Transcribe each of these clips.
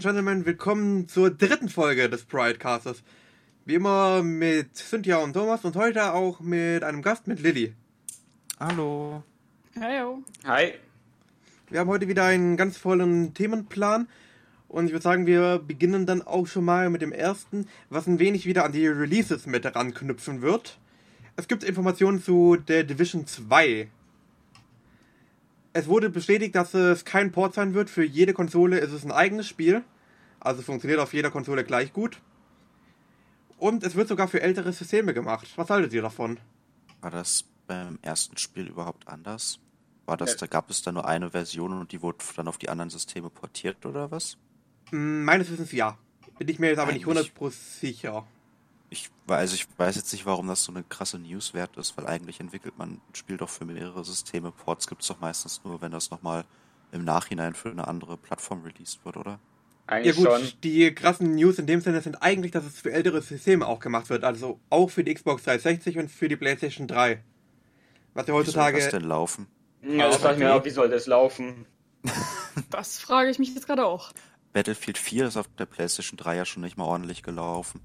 and Gentlemen, willkommen zur dritten Folge des Pridecasters. Wie immer mit Cynthia und Thomas und heute auch mit einem Gast, mit Lilly. Hallo. Hallo. Hi. Wir haben heute wieder einen ganz vollen Themenplan und ich würde sagen, wir beginnen dann auch schon mal mit dem ersten, was ein wenig wieder an die Releases mit ranknüpfen wird. Es gibt Informationen zu der Division 2. Es wurde bestätigt, dass es kein Port sein wird. Für jede Konsole ist es ein eigenes Spiel. Also funktioniert auf jeder Konsole gleich gut. Und es wird sogar für ältere Systeme gemacht. Was haltet ihr davon? War das beim ersten Spiel überhaupt anders? War das, da gab es da nur eine Version und die wurde dann auf die anderen Systeme portiert oder was? Hm, Meines Wissens ja. Bin ich mir jetzt aber nicht Eigentlich- 100% sicher. Ich, also ich weiß jetzt nicht, warum das so eine krasse News wert ist, weil eigentlich entwickelt man ein Spiel doch für mehrere Systeme. Ports gibt es doch meistens nur, wenn das nochmal im Nachhinein für eine andere Plattform released wird, oder? Ja Eigentlich gut, schon. die krassen News in dem Sinne sind eigentlich, dass es für ältere Systeme auch gemacht wird. Also auch für die Xbox 360 und für die PlayStation 3. Was ja Wie soll das heutzutage... denn laufen? Ja, das frage ich mir auch, wie soll das laufen? Das frage ich mich jetzt gerade auch. Battlefield 4 ist auf der PlayStation 3 ja schon nicht mal ordentlich gelaufen.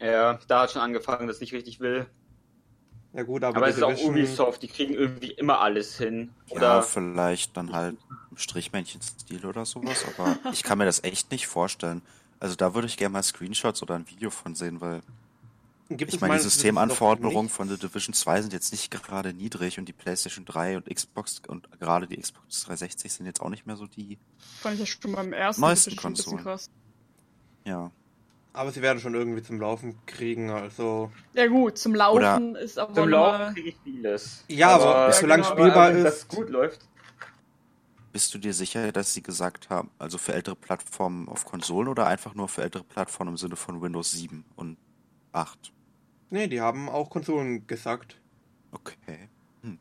Ja, da hat schon angefangen, dass ich nicht richtig will. Ja gut, aber, Aber es ist auch Ubisoft, die kriegen irgendwie immer alles hin. Ja, Oder vielleicht dann halt im Strichmännchen-Stil oder sowas, aber ich kann mir das echt nicht vorstellen. Also da würde ich gerne mal Screenshots oder ein Video von sehen, weil Gibt ich meine, die Systemanforderungen von The Division 2 sind jetzt nicht gerade niedrig und die PlayStation 3 und Xbox und gerade die Xbox 360 sind jetzt auch nicht mehr so die, Fand ich ja schon beim ersten Neuesten Konsolen. krass. ja. Aber sie werden schon irgendwie zum Laufen kriegen, also... Ja gut, zum Laufen ist aber zum Laufen kriege ich vieles. Ja, aber solange genau. spielbar aber ist... das gut läuft. Bist du dir sicher, dass sie gesagt haben, also für ältere Plattformen auf Konsolen oder einfach nur für ältere Plattformen im Sinne von Windows 7 und 8? Nee, die haben auch Konsolen gesagt. Okay. Hm.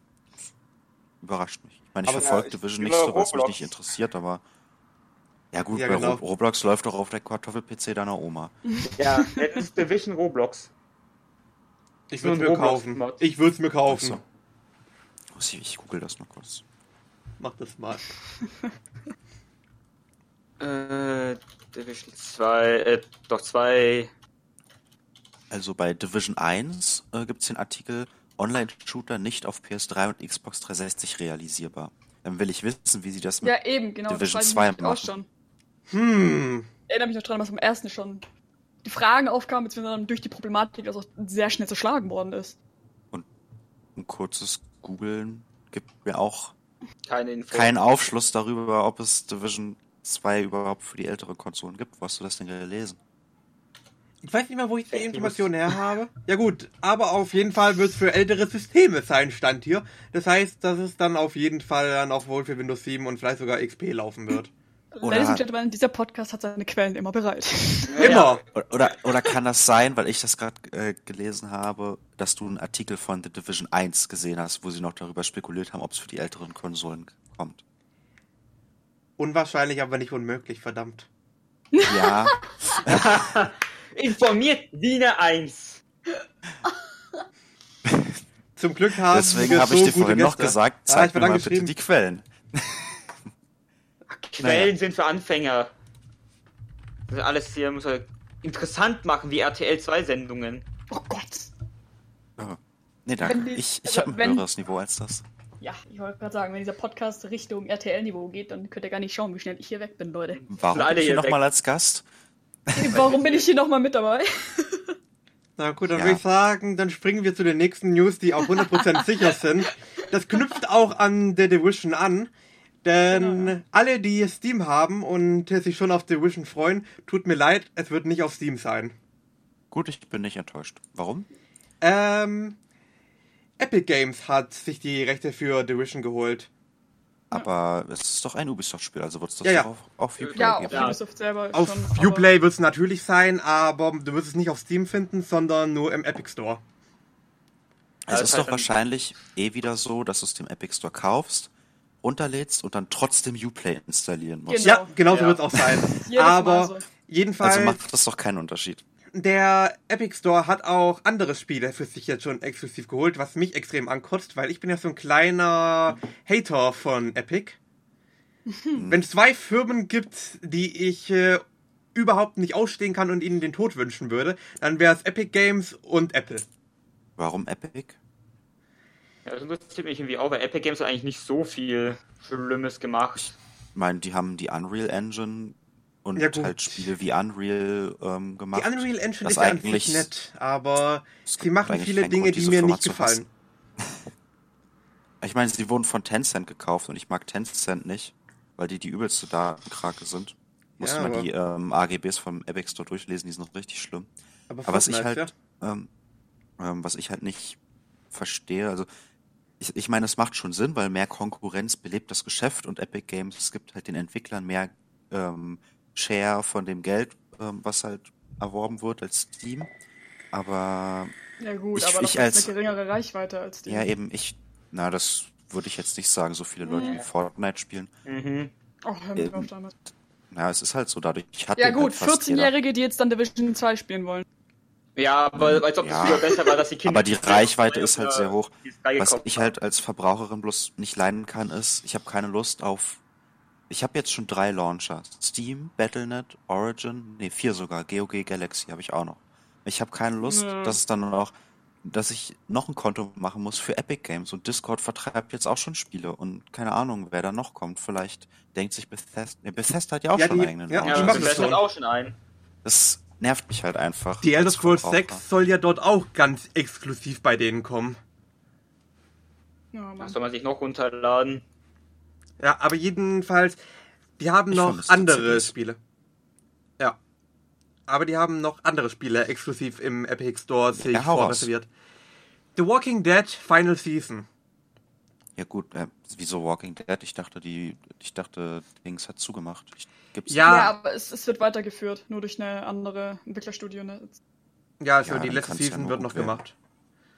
Überrascht mich. Ich meine, ich Aber- verfolge Ja, ich Division nicht so, was mich nicht interessiert, aber. Ja, gut, Ja, bei genau. Ro Roblox läuft doch auf der Kartoffel-PC deiner Oma. Ja, das ist Division Roblox. Ich würde ein mir kaufen. Ich würde es mir kaufen. Ach so. Muss Ich, ich google das mal kurz. Mach das mal. Äh, Division 2, äh, doch 2. Also bei Division 1 äh, gibt es den Artikel Online-Shooter nicht auf PS3 und Xbox 360 realisierbar. Dann will ich wissen, wie sie das mit. Ja, eben, genau. Division das 2 weiß ich nämlich auch machen. schon. Hm. Ich erinnere mich noch dran, was beim ersten schon die Fragen aufkamen, beziehungsweise durch die Problematik, dass auch sehr schnell zerschlagen worden ist. Ein kurzes Googeln gibt mir auch Keine Info. keinen Aufschluss darüber, ob es Division 2 überhaupt für die ältere Konsolen gibt. Wo hast du das denn gelesen? Ich weiß nicht mal, wo ich die Echt, Informationen her habe. Ja gut, aber auf jeden Fall wird es für ältere Systeme sein, stand hier. Das heißt, dass es dann auf jeden Fall dann auch wohl für Windows 7 und vielleicht sogar XP laufen wird. Oder- Ladies and Gentlemen, dieser Podcast hat seine Quellen immer bereit. Immer. Oder, oder, oder kann das sein, weil ich das gerade äh, gelesen habe, dass du einen Artikel von The Division 1 gesehen hast, wo sie noch darüber spekuliert haben, ob es für die älteren Konsolen kommt? Unwahrscheinlich, aber nicht unmöglich, verdammt. Ja, Informiert Diener 1. Zum Glück haben deswegen habe ich so dir vorhin noch Gäste. gesagt, Ja, zeig ich mir mal bitte die Quellen. Quellen sind für Anfänger. Also alles hier muss er interessant machen, wie RTL 2 Sendungen. Oh Gott. Ja. Nee, danke. Die- ich ich also habe ein wenn- höheres Niveau als das. Ja, ich wollte gerade sagen, wenn dieser Podcast Richtung RTL-Niveau geht, dann könnt ihr gar nicht schauen, wie schnell ich hier weg bin, Leute. Warum bin ich hier nochmal als Gast? Warum bin ich hier nochmal mit dabei? Na gut, dann Ja. würde ich sagen, dann springen wir zu den nächsten News, die auch 100% sicher sind. Das knüpft auch an The Division an. Denn Genau, ja. alle, die Steam haben und sich schon auf The Division freuen, tut mir leid, es wird nicht auf Steam sein. Gut, ich bin nicht enttäuscht. Warum? Ähm, Epic Games hat sich die Rechte für The Division geholt. Aber es ist doch ein Ubisoft-Spiel, also wird es das Ja, ja. doch auf, auf Uplay Ja, auf geben. Ja. Ubisoft selber Auf schon. Uplay wird es natürlich sein, aber du wirst es nicht auf Steam finden, sondern nur im Epic Store. Es Also ist halt doch wahrscheinlich eh wieder so, dass du es dem Epic Store kaufst, runterlädst und dann trotzdem Uplay installieren musst. Genau. Ja, genau so Ja. wird es auch sein. Aber so. jedenfalls, Also macht das doch keinen Unterschied. der Epic Store hat auch andere Spiele für sich jetzt schon exklusiv geholt, was mich extrem ankotzt, weil ich bin ja so ein kleiner Hater von Epic. Wenn es zwei Firmen gibt, die ich äh, überhaupt nicht ausstehen kann und ihnen den Tod wünschen würde, dann wäre es Epic Games und Apple. Warum Epic? Ja, das interessiert mich irgendwie auch, weil Epic Games hat eigentlich nicht so viel Schlimmes gemacht. Ich meine, die haben die Unreal Engine und Ja, halt Spiele wie Unreal ähm, gemacht. Die Unreal Engine das ist ja eigentlich- nett, aber sie machen viele Dinge, Grund, die mir Firma nicht gefallen. Ich meine, sie wurden von Tencent gekauft und ich mag Tencent nicht, weil die die übelste Datenkrake sind. Muss Ja, mal aber- die ähm, AGBs vom Epic Store durchlesen, die sind richtig schlimm. Aber, Aber was ich halt, ähm, ähm, was ich halt nicht verstehe, also ich, ich meine, es macht schon Sinn, weil mehr Konkurrenz belebt das Geschäft und Epic Games, es gibt halt den Entwicklern mehr ähm, Share von dem Geld, ähm, was halt erworben wird als Steam. Aber Ja gut, Ich- aber ich als- eine geringere Reichweite als die. ja, eben ich, na, das würde ich jetzt nicht sagen, so viele Leute, die Nee. Fortnite spielen. Mhm. Oh, hör mir Ähm, drauf damit. Ja, es ist halt so, dadurch hat Ja den gut, halt fast jeder. 14-Jährige, die jetzt dann Division 2 spielen wollen. Ja, weil als ob Ja. das früher besser war, dass die Kinder. Aber die Reichweite ist halt sehr hoch. es Was ich halt als Verbraucherin bloß nicht leiden kann, ist, ich habe keine Lust auf. Ich habe jetzt schon drei Launcher. Steam, Battle.net, Origin, nee, vier sogar. GOG Galaxy habe ich auch noch. Ich habe keine Lust, Ja. dass es dann noch, dass ich noch ein Konto machen muss für Epic Games und Discord vertreibt jetzt auch schon Spiele und keine Ahnung, wer da noch kommt. Vielleicht denkt sich Bethesda, nee, Bethesda hat ja auch Ja, schon die- einen eigenen ja, Launcher. die Ja, das hat schon. auch schon einen. Das nervt mich halt einfach. Die Elder Scrolls Verbraucher. 6 soll ja dort auch ganz exklusiv bei denen kommen. Ja. Das soll man sich noch runterladen. Ja, aber jedenfalls, die haben Ich noch andere. Spiele. Ja. Aber die haben noch andere Spiele exklusiv im Epic Store sich Ja, vorreserviert. The Walking Dead Final Season. Ja gut, äh, wieso Walking Dead? Ich dachte, die, ich dachte, Dings hat zugemacht. Ich, gibt's Ja. Ja, aber es, es wird weitergeführt, nur durch eine andere Entwicklerstudio. Ne? Ja, also Ja, die letzte ja Season nur wird noch werden. gemacht.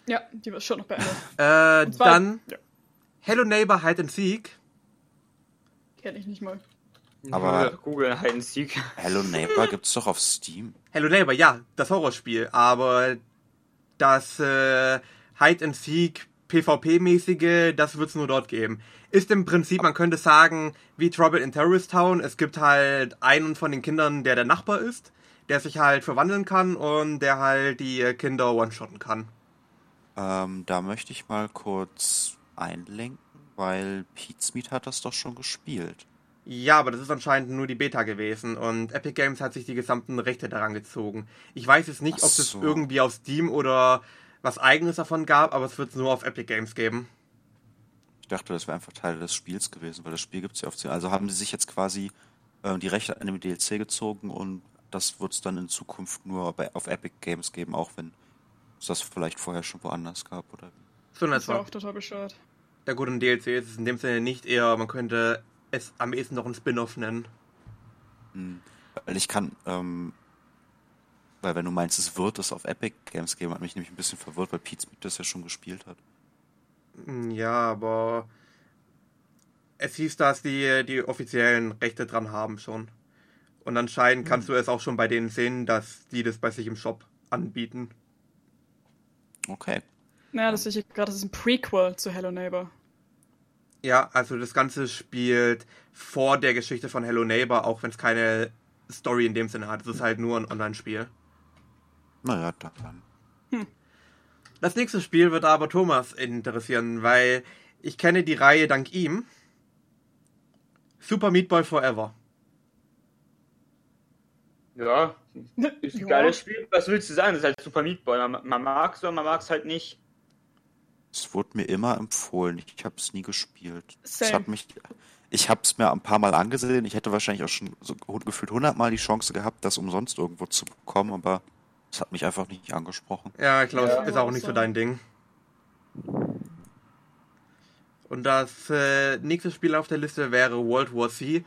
Ja, die wird schon noch beendet. Äh, zwar- dann Ja, Hello Neighbor Hide and Seek. kenn ich nicht mal. Aber- Google Hide and Seek. Hello Neighbor gibt's doch auf Steam. Hello Neighbor, ja, das Horrorspiel. Aber das äh, Hide and Seek PvP-mäßige, das wird es nur dort geben. Ist im Prinzip, man könnte sagen, wie Trouble in Terrorist Town. Es gibt halt einen von den Kindern, der der Nachbar ist, der sich halt verwandeln kann und der halt die Kinder one-shotten kann. Ähm, da möchte ich mal kurz einlenken, weil Meat hat das doch schon gespielt. Ja, aber das ist anscheinend nur die Beta gewesen und Epic Games hat sich die gesamten Rechte daran gezogen. Ich weiß jetzt nicht, Ach ob es so. irgendwie auf Steam oder was eigenes davon gab, aber es wird es nur auf Epic Games geben. Ich dachte, das wäre einfach Teil des Spiels gewesen, weil das Spiel gibt's ja auf. Also haben sie sich jetzt quasi äh, die Rechte an dem DLC gezogen und das wird's dann in Zukunft nur bei, auf Epic Games geben, auch wenn es das vielleicht vorher schon woanders gab oder So Das ist ja etwa. auch total bescheuert. Der gute DLC ist es in dem Sinne nicht eher, man könnte es am ehesten noch ein Spin-off nennen. Hm, Weil ich kann, ähm, weil wenn du meinst, es wird es auf Epic Games geben, hat mich nämlich ein bisschen verwirrt, weil Pete's Meat das ja schon gespielt hat. Hm, Ja, aber es hieß, dass die die offiziellen Rechte dran haben schon. Und anscheinend kannst du es auch schon bei denen sehen, dass die das bei sich im Shop anbieten. Okay. Naja, das sehe ich gerade, das ist ein Prequel zu Hello Neighbor. Ja, also das Ganze spielt vor der Geschichte von Hello Neighbor, auch wenn es keine Story in dem Sinne hat. Es ist halt nur ein Online-Spiel. Naja, dann. Das nächste Spiel wird aber Thomas interessieren, weil ich kenne die Reihe dank ihm. Super Meat Boy Forever. Ja, ist ein Ja. geiles Spiel. Was willst du sagen? Das ist halt Super Meat Boy. Man, man mag es oder man mag es halt nicht. Es wurde mir immer empfohlen. Ich habe es nie gespielt. Es Same. hat mich, ich habe es mir ein paar Mal angesehen. Ich hätte wahrscheinlich auch schon so gefühlt hundertmal die Chance gehabt, das umsonst irgendwo zu bekommen, aber es hat mich einfach nicht angesprochen. Ja, ich glaube, Ja. es ist auch nicht so dein Ding. Und das äh, nächste Spiel auf der Liste wäre World War C,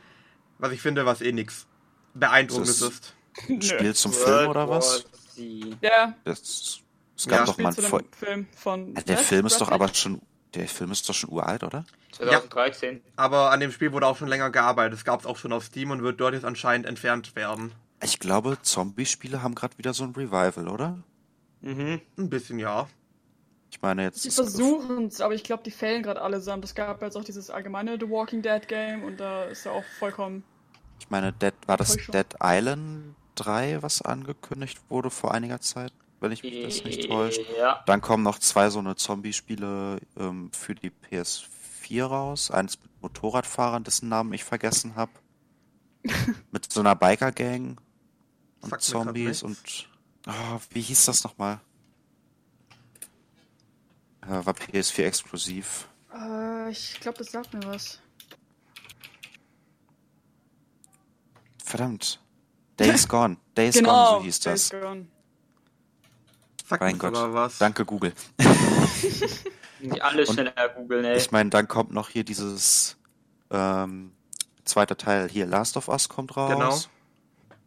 was ich finde, was eh nix Beeindruckendes ist. Nö. Spiel zum Film oder was? Ja, Das, es gab Ja. doch Spiel mal einen Film von. Der was? Film ist doch aber schon, der Film ist doch schon uralt, oder? 2013. Aber an dem Spiel wurde auch schon länger gearbeitet. Es gab es auch schon auf Steam und wird dort jetzt anscheinend entfernt werden. Ich glaube, Zombie-Spiele haben gerade wieder so ein Revival, oder? Mhm. Ein bisschen, ja. Ich meine jetzt. Sie versuchen es, aber ich glaube, die fällen gerade allesamt. Es gab jetzt auch dieses allgemeine The Walking Dead Game und da ist er auch vollkommen. Ich meine, Dead, war das. Dead Island 3, was angekündigt wurde vor einiger Zeit, wenn ich mich das nicht täuscht. Ja. Dann kommen noch zwei so eine Zombie-Spiele ähm, für die PS4 raus. Eins mit Motorradfahrern, dessen Namen ich vergessen habe. mit so einer Biker-Gang und Sagt Zombies und... Ah, wie hieß das nochmal? Ja, war PS4 exklusiv. Äh, ich glaube, das sagt mir was. Verdammt. Days Gone. Days genau, Gone, so hieß Days das. Gone. Sagt Mein Gott. aber was. Danke, Google. Alles Und schneller googeln, ey. Ich meine, dann kommt noch hier dieses ähm, zweite Teil hier, Last of Us kommt raus. Genau.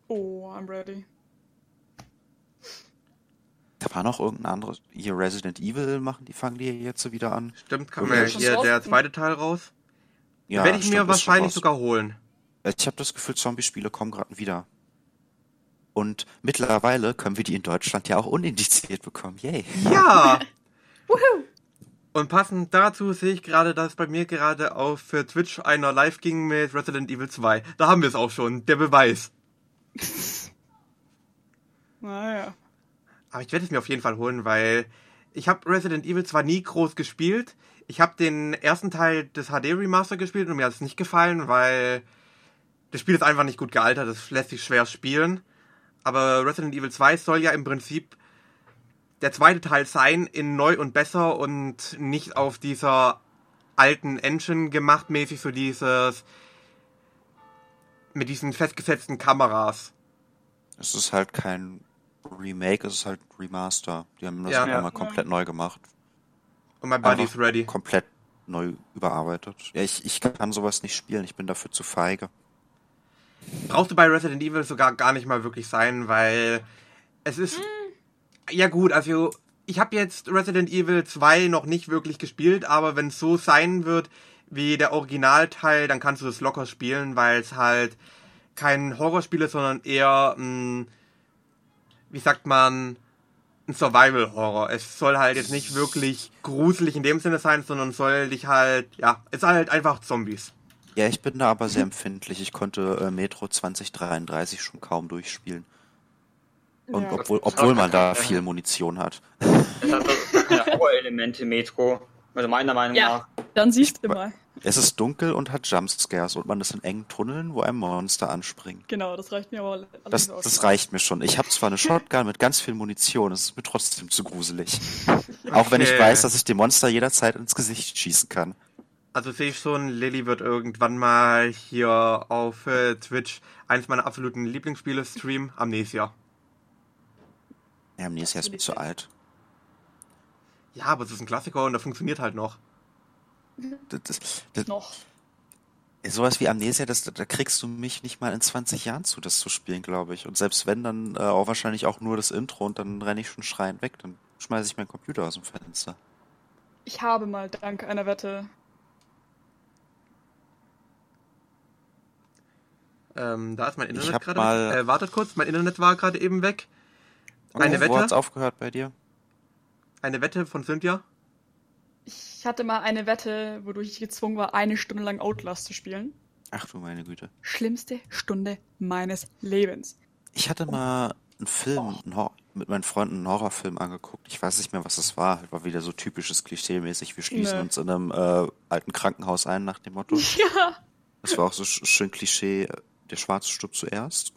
Oh, I'm ready. Da war noch irgendein anderes. Hier Resident Evil machen, die fangen die jetzt so wieder an. Stimmt, kam Ja, hier der zweite Teil raus. Ja, Werde ich stimmt, mir wahrscheinlich sogar holen. Ich habe das Gefühl, Zombie-Spiele kommen gerade wieder. Und mittlerweile können wir die in Deutschland ja auch unindiziert bekommen. Yay. Ja! Und passend dazu sehe ich gerade, dass bei mir gerade auf für Twitch einer live ging mit Resident Evil 2. Da haben wir es auch schon, der Beweis. Naja. Aber ich werde es mir auf jeden Fall holen, weil ich habe Resident Evil zwar nie groß gespielt. Ich habe den ersten Teil des HD Remaster gespielt und mir hat es nicht gefallen, weil das Spiel ist einfach nicht gut gealtert, das lässt sich schwer spielen. Aber Resident Evil 2 soll ja im Prinzip der zweite Teil sein, in neu und besser und nicht auf dieser alten Engine gemacht, mäßig so dieses mit diesen festgesetzten Kameras. Es ist halt kein Remake, es ist halt ein Remaster. Die haben das Ja. einfach Ja. mal komplett neu gemacht. Und mein Einfach ready. Komplett neu überarbeitet. Ja, ich, ich kann sowas nicht spielen, ich bin dafür zu feige. brauchst du bei Resident Evil sogar gar nicht mal wirklich sein, weil es ist. Ja, gut, also ich habe jetzt Resident Evil 2 noch nicht wirklich gespielt, aber wenn es so sein wird wie der Originalteil, dann kannst du das locker spielen, weil es halt kein Horrorspiel ist, sondern eher, mh, wie sagt man, ein Survival-Horror. Es soll halt jetzt nicht wirklich gruselig in dem Sinne sein, sondern soll dich halt, ja, es ist halt einfach Zombies. Ja, ich bin da aber sehr empfindlich. Ich konnte äh, Metro 2033 schon kaum durchspielen. Und Ja. obwohl, obwohl auch man da viel Munition hat. Das hat doch keine Horror-Elemente, Metro. Also meiner Meinung Ja, nach. dann siehst du mal. Es ist dunkel und hat Jumpscares und man ist in engen Tunneln, wo ein Monster anspringt. Genau, das reicht mir aber Das, das reicht mir schon. Ich habe zwar eine Shotgun mit ganz viel Munition, es ist mir trotzdem zu gruselig. Auch wenn ich Okay. weiß, dass ich dem Monster jederzeit ins Gesicht schießen kann. Also sehe ich schon, Lilly wird irgendwann mal hier auf äh, Twitch eins meiner absoluten Lieblingsspiele streamen, Amnesia. Ja, Amnesia ist mir zu alt. Ja, aber es ist ein Klassiker und der funktioniert halt noch. Das, das, das, Noch. sowas wie Amnesia, das, da kriegst du mich nicht mal in 20 Jahren zu, das zu spielen, glaube ich. Und selbst wenn, dann äh, auch wahrscheinlich auch nur das Intro und dann renne ich schon schreiend weg. Dann schmeiße ich meinen Computer aus dem Fenster. Ich habe mal dank einer Wette. Ähm, da ist mein Internet gerade. mal- Äh, wartet kurz, mein Internet war gerade eben weg. Eine Oh, Wo hat's Wette, aufgehört bei dir? Eine Wette von Cynthia. Ich hatte mal eine Wette, wodurch ich gezwungen war, eine Stunde lang Outlast zu spielen. Ach du meine Güte. Schlimmste Stunde meines Lebens. Ich hatte mal einen Film einen mit meinen Freunden einen Horrorfilm angeguckt. Ich weiß nicht mehr, was das war. War wieder so typisches Klischee-mäßig. Wir schließen Nee. uns in einem äh, alten Krankenhaus ein nach dem Motto. Ja. Das war auch so sch schön Klischee, äh, der Schwarze stirbt zuerst.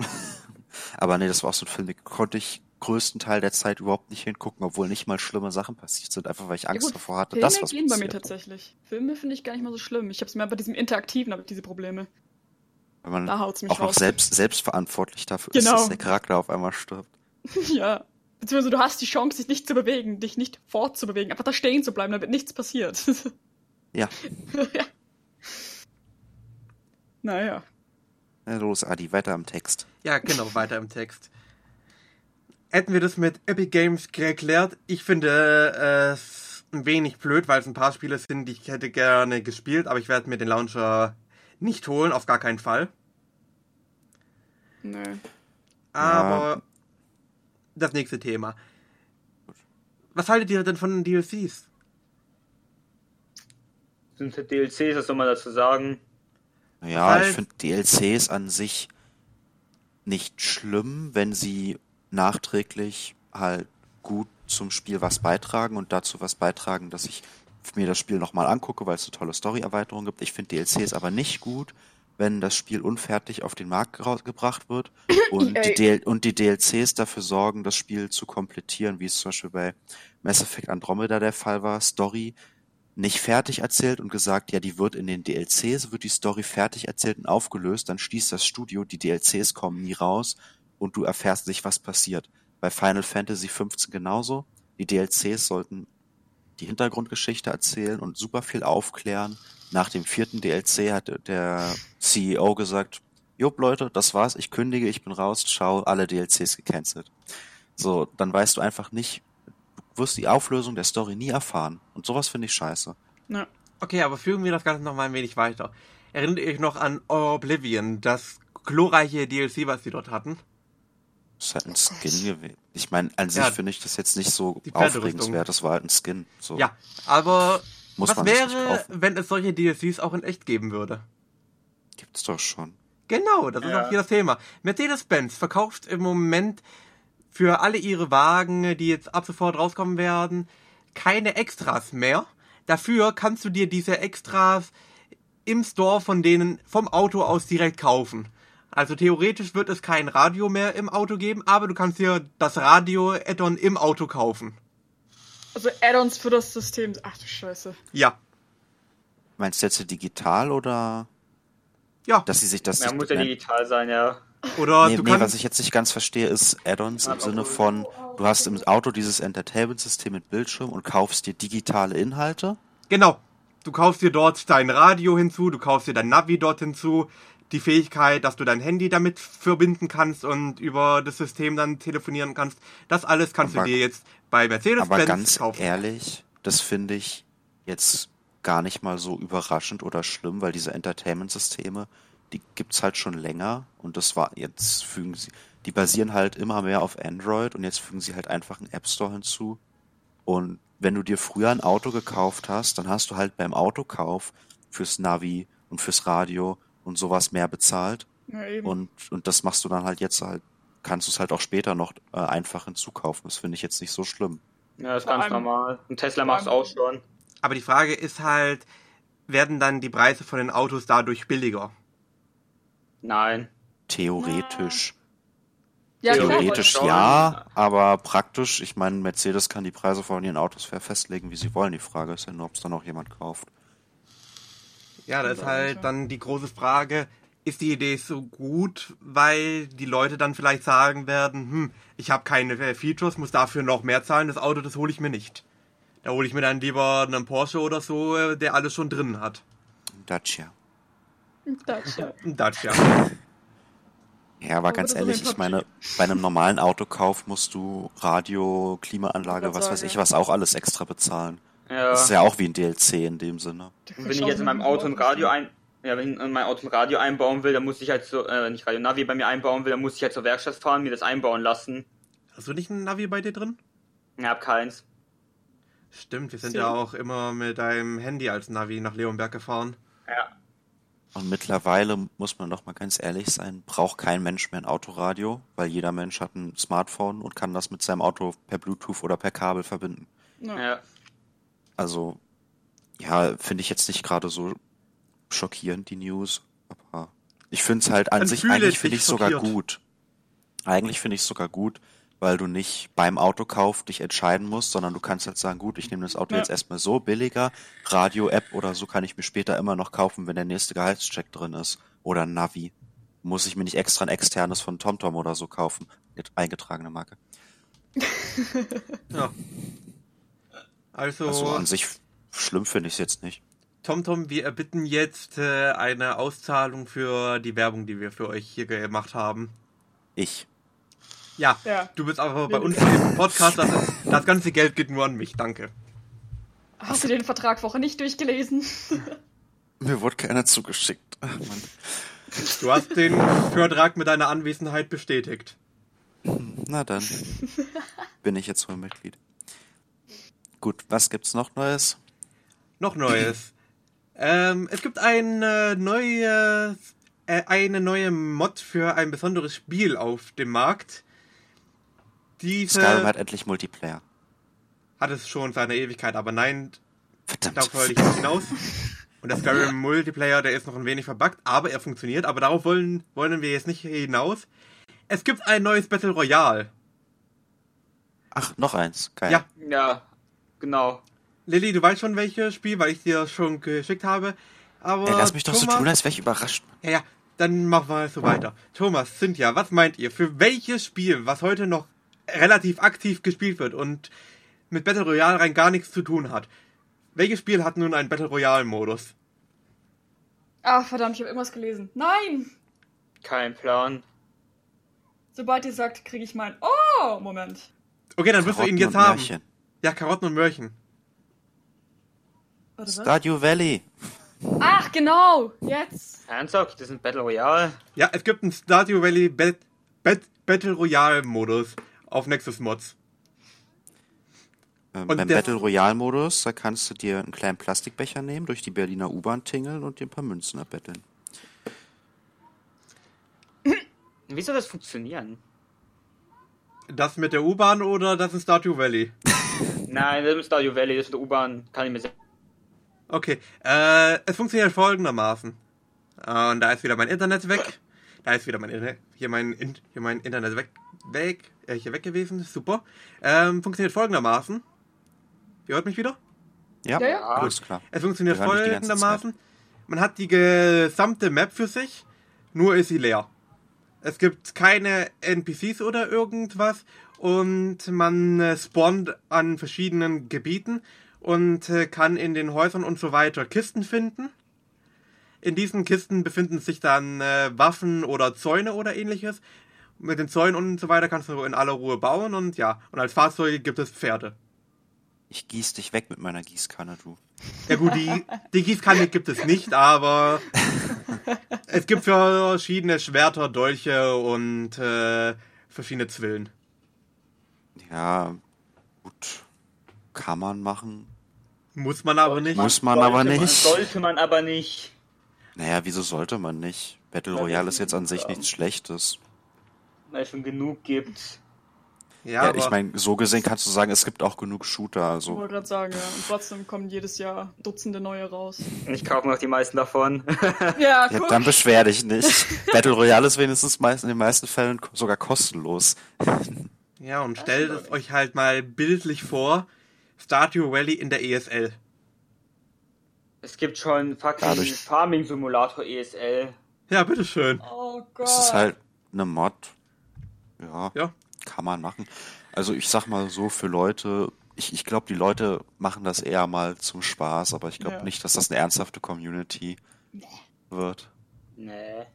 Aber nee, das war auch so ein Film, den konnte ich größten Teil der Zeit überhaupt nicht hingucken, obwohl nicht mal schlimme Sachen passiert sind, einfach weil ich Angst ja gut, davor hatte, Filme dass was gehen bei mir passiert. tatsächlich. Filme finde ich gar nicht mal so schlimm. Ich habe es mehr bei diesem Interaktiven, habe ich diese Probleme. Weil man Da haut's mich auch noch raus. selbst, selbstverantwortlich dafür ist, Genau. dass der Charakter auf einmal stirbt. ja. Beziehungsweise du hast die Chance, dich nicht zu bewegen, dich nicht fortzubewegen, einfach da stehen zu bleiben, damit nichts passiert. Ja. ja. Naja. Na los, Adi, weiter am Text. Ja, genau, weiter im Text. Hätten wir das mit Epic Games geklärt, ich finde es ein wenig blöd, weil es ein paar Spiele sind, die ich hätte gerne gespielt, aber ich werde mir den Launcher nicht holen, auf gar keinen Fall. Nö. Aber das nächste Thema. Was haltet ihr denn von den DLCs? Sind DLCs, was soll man dazu sagen? Ja, Halt- ich finde DLCs an sich nicht schlimm, wenn sie nachträglich halt gut zum Spiel was beitragen und dazu was beitragen, dass ich mir das Spiel nochmal angucke, weil es eine tolle Story-Erweiterung gibt. Ich finde DLCs aber nicht gut, wenn das Spiel unfertig auf den Markt gebracht wird und die, DL und die DLCs dafür sorgen, das Spiel zu komplettieren, wie es zum Beispiel bei Mass Effect Andromeda der Fall war. Story nicht fertig erzählt und gesagt, ja, die wird in den DLCs, wird die Story fertig erzählt und aufgelöst, dann schließt das Studio, die DLCs kommen nie raus und du erfährst nicht, was passiert. Bei Final Fantasy 15 genauso. Die DLCs sollten die Hintergrundgeschichte erzählen und super viel aufklären. Nach dem vierten DLC hat der CEO gesagt, Jupp Leute, das war's, ich kündige, ich bin raus, ciao, alle DLCs gecancelt. So, dann weißt du einfach nicht, du wirst die Auflösung der Story nie erfahren. Und sowas finde ich scheiße. Ja. Okay, aber führen wir das Ganze noch mal ein wenig weiter. Erinnert ihr euch noch an Oblivion, das glorreiche DLC, was sie dort hatten? Das ist halt ein Skin gewesen. Ich meine, an sich ja, finde ich das jetzt nicht so aufregenswert. Das war halt ein Skin. So. Ja, aber Muss was wäre, wenn es solche DLCs auch in echt geben würde? Gibt's doch schon. Genau, das ja. ist auch hier das Thema. Mercedes-Benz verkauft im Moment für alle ihre Wagen, die jetzt ab sofort rauskommen werden, keine Extras mehr. Dafür kannst du dir diese Extras im Store von denen vom Auto aus direkt kaufen. Also theoretisch wird es kein Radio mehr im Auto geben, aber du kannst dir das Radio-Add-on im Auto kaufen. Also Add-ons für das System. Ach du Scheiße. Ja. Meinst du jetzt digital oder? Ja. Dass sie sich das. Ja, muss ja digital sein, ja. Oder nee, du nee, kannst. was ich jetzt nicht ganz verstehe, ist Add-ons im Sinne von, du hast im Auto dieses Entertainment-System mit Bildschirm und kaufst dir digitale Inhalte. Genau. Du kaufst dir dort dein Radio hinzu, du kaufst dir dein Navi dort hinzu, die Fähigkeit, dass du dein Handy damit verbinden kannst und über das System dann telefonieren kannst. Das alles kannst aber, du dir jetzt bei Mercedes-Benz kaufen. Aber ganz ehrlich, das finde ich jetzt gar nicht mal so überraschend oder schlimm, weil diese Entertainment-Systeme, die gibt's halt schon länger und das war jetzt fügen sie, die basieren halt immer mehr auf Android und jetzt fügen sie halt einfach einen App Store hinzu. Und wenn du dir früher ein Auto gekauft hast, dann hast du halt beim Autokauf fürs Navi und fürs Radio und sowas mehr bezahlt. Ja, eben. Und, und das machst du dann halt jetzt halt, kannst du es halt auch später noch äh, einfach hinzukaufen. Das finde ich jetzt nicht so schlimm. Ja, das ist ganz normal. Ein Tesla macht es auch schon. Aber die Frage ist halt, werden dann die Preise von den Autos dadurch billiger? Nein. Theoretisch. Ja, Theoretisch klar, ja, aber praktisch, ich meine, Mercedes kann die Preise von ihren Autos festlegen, wie sie wollen. Die Frage ist ja nur, ob es dann auch jemand kauft. Ja, da ist halt dann die große Frage, ist die Idee so gut, weil die Leute dann vielleicht sagen werden, hm, ich habe keine äh, Features, muss dafür noch mehr zahlen, das Auto, das hole ich mir nicht. Da hole ich mir dann lieber einen Porsche oder so, äh, der alles schon drin hat. Dacia. Dacia. Dacia. Ja, aber ganz ehrlich, ich meine, bei einem normalen Autokauf musst du Radio, Klimaanlage, was weiß ich, was auch alles extra bezahlen. Ja. Das ist ja auch wie ein DLC in dem Sinne. Und wenn ich jetzt in meinem Auto ein Radio ein, ja, wenn ich in mein Auto ein Radio einbauen will, dann muss ich halt so, äh, ich Radio Navi bei mir einbauen will, dann muss ich halt zur Werkstatt fahren, mir das einbauen lassen. Hast du nicht ein Navi bei dir drin? Ich hab keins. Stimmt, wir sind ja auch immer mit deinem Handy als Navi nach Leonberg gefahren. Ja. Und mittlerweile muss man doch mal ganz ehrlich sein, braucht kein Mensch mehr ein Autoradio, weil jeder Mensch hat ein Smartphone und kann das mit seinem Auto per Bluetooth oder per Kabel verbinden. Ja. ja. Also, ja, finde ich jetzt nicht gerade so schockierend, die News. Aber ich finde es halt an Dann sich, eigentlich finde ich sogar gut. Eigentlich finde ich sogar gut, weil du nicht beim Autokauf dich entscheiden musst, sondern du kannst halt sagen, gut, ich nehme das Auto Ja. jetzt erstmal so billiger, Radio-App oder so kann ich mir später immer noch kaufen, wenn der nächste Gehaltscheck drin ist. Oder Navi. Muss ich mir nicht extra ein externes von TomTom oder so kaufen. Eingetragene Marke. Ja. Also, Also an sich schlimm finde ich es jetzt nicht. TomTom, wir erbitten jetzt äh, eine Auszahlung für die Werbung, die wir für euch hier gemacht haben. Ich. Ja, Ja. du bist aber bei uns im Podcast, das, das ganze Geld geht nur an mich, danke. Hast du den Vertrag vorher nicht durchgelesen? Mir wurde keiner zugeschickt. Ach, Mann. Du hast den Vertrag mit deiner Anwesenheit bestätigt. Na dann. Bin ich jetzt wohl Mitglied. Gut, was gibt's noch Neues? Noch Neues. ähm, es gibt ein äh, neues äh, eine neue Mod für ein besonderes Spiel auf dem Markt. Diese Skyrim hat endlich Multiplayer. hat es schon seit einer Ewigkeit, aber nein, Verdammt. darauf wollte ich nicht hinaus. Und der Skyrim Multiplayer, der ist noch ein wenig verbuggt, aber er funktioniert. Aber darauf wollen, wollen wir jetzt nicht hinaus. Es gibt ein neues Battle Royale. Ach, noch eins. Geil. Ja. Ja, genau. Lilly, du weißt schon welches Spiel, weil ich dir schon geschickt habe. Aber Ey, lass mich doch so Thomas- tun, als wäre ich überrascht. Ja, ja, dann machen wir so weiter. Thomas, Cynthia, was meint ihr? Für welches Spiel, was heute noch relativ aktiv gespielt wird und mit Battle Royale rein gar nichts zu tun hat, welches Spiel hat nun einen Battle Royale Modus? Ach, verdammt, ich habe irgendwas gelesen. Nein! Kein Plan. Sobald ihr sagt, kriege ich mein. Oh, Moment. Okay, dann wirst du ihn jetzt haben. Märchen. Ja, Karotten und Möhrchen. Warte, was? Stardew Valley. Ach, genau! Jetzt! Ernsthaft? Das ist ein Battle Royale? Ja, es gibt einen Stardew Valley Bat Bat Battle Royale Modus auf Nexus Mods. Ähm, beim Battle Royale Modus, da kannst du dir einen kleinen Plastikbecher nehmen, durch die Berliner U-Bahn tingeln und dir ein paar Münzen abbetteln. Wie soll das funktionieren? Das mit der U-Bahn oder das in Stardew Valley? Nein, das ist Stadio Valley, das mit der U-Bahn kann ich mir sehr. Okay, äh, es funktioniert folgendermaßen. Äh, und da ist wieder mein Internet weg. Da ist wieder mein Internet, hier mein, In hier mein Internet weg, weg, äh, hier weg gewesen. Super. Ähm, funktioniert folgendermaßen. Ihr hört mich wieder? Ja, Ja, ja. alles klar. Es funktioniert folgendermaßen. Man hat die gesamte Map für sich, nur ist sie leer. Es gibt keine NPCs oder irgendwas und man äh, spawnt an verschiedenen Gebieten und äh, kann in den Häusern und so weiter Kisten finden. In diesen Kisten befinden sich dann äh, Waffen oder Zäune oder ähnliches. Mit den Zäunen und so weiter kannst du in aller Ruhe bauen und ja, und als Fahrzeuge gibt es Pferde. Ich gieß dich weg mit meiner Gießkanne, du. Ja gut, die, die Gießkanne gibt es nicht, aber es gibt verschiedene Schwerter, Dolche und äh, verschiedene Zwillen. Ja, gut. Kann man machen. Muss man aber nicht. Muss man Sollte aber Man, nicht. sollte man aber nicht. Naja, wieso sollte man nicht? Battle Royale ist jetzt an sich nichts Schlechtes. Weil es schon genug gibt. Ja, Ja, aber ich meine, so gesehen kannst du sagen, es gibt auch genug Shooter. Ich Also wollte gerade sagen, ja. Und trotzdem kommen jedes Jahr Dutzende neue raus. Ich kaufe mir auch die meisten davon. Ja, ja, guck. dann beschwer dich nicht. Battle Royale ist wenigstens meist, in den meisten Fällen sogar kostenlos. Ja, und stellt es euch halt mal bildlich vor. Stardew Valley in der ESL. es gibt schon fucking Farming Simulator ESL. Ja, bitteschön. Oh Gott. Es ist halt eine Mod. Ja, Ja. kann man machen. Also ich sag mal so, für Leute, ich, ich glaube, die Leute machen das eher mal zum Spaß, aber ich glaube Ja. nicht, dass das eine ernsthafte Community wird. Nee.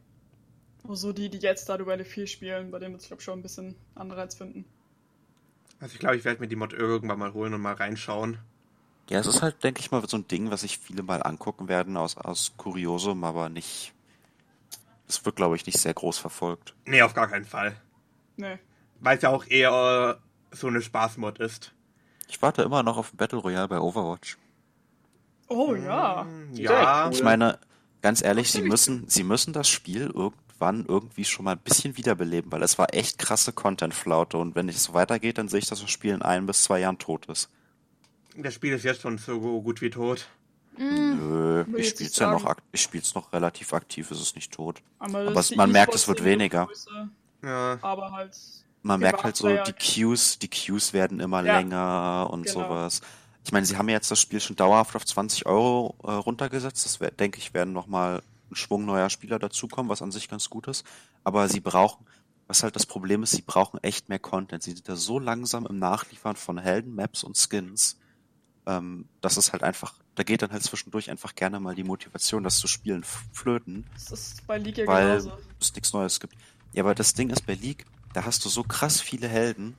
Nur so die, die jetzt Stardew Valley 4 spielen, bei denen wird es, glaube ich, schon ein bisschen Anreiz finden. Also ich glaube, ich werde mir die Mod irgendwann mal holen und mal reinschauen. Ja, es ist halt, denke ich mal, so ein Ding, was sich viele mal angucken werden aus, aus Kuriosum, aber nicht. Es wird, glaube ich, nicht sehr groß verfolgt. Nee, auf gar keinen Fall. Nee. Weil es ja auch eher so eine Spaßmod ist. Ich warte immer noch auf Battle Royale bei Overwatch. Oh ja. Ja, cool. Ich meine, ganz ehrlich, sie müssen, sie müssen das Spiel irgendwann irgendwie schon mal ein bisschen wiederbeleben, weil es war echt krasse Content-Flaute und wenn es so weitergeht, dann sehe ich, dass das Spiel in ein bis zwei Jahren tot ist. das Spiel ist jetzt schon so gut wie tot. Nö, Will ich spiel's nicht ja noch, ich spiel's noch relativ aktiv, es ist nicht tot. Aber, Aber es- man die merkt, es wird weniger. größer, Ja. Aber halt. Man merkt halt so, die Queues, die Queues werden immer Ja, länger und genau. sowas. Ich meine, sie haben jetzt das Spiel schon dauerhaft auf 20 Euro äh, runtergesetzt. Das wär, denke ich, werden nochmal ein Schwung neuer Spieler dazukommen, was an sich ganz gut ist. Aber sie brauchen, was halt das Problem ist, sie brauchen echt mehr Content. Sie sind da so langsam im Nachliefern von Helden, Maps und Skins. Ähm, das ist halt einfach, da geht dann halt zwischendurch einfach gerne mal die Motivation, das zu spielen, flöten Das ist bei League ja weil genauso. es nichts Neues gibt. Ja, aber das Ding ist bei League, da hast du so krass viele Helden.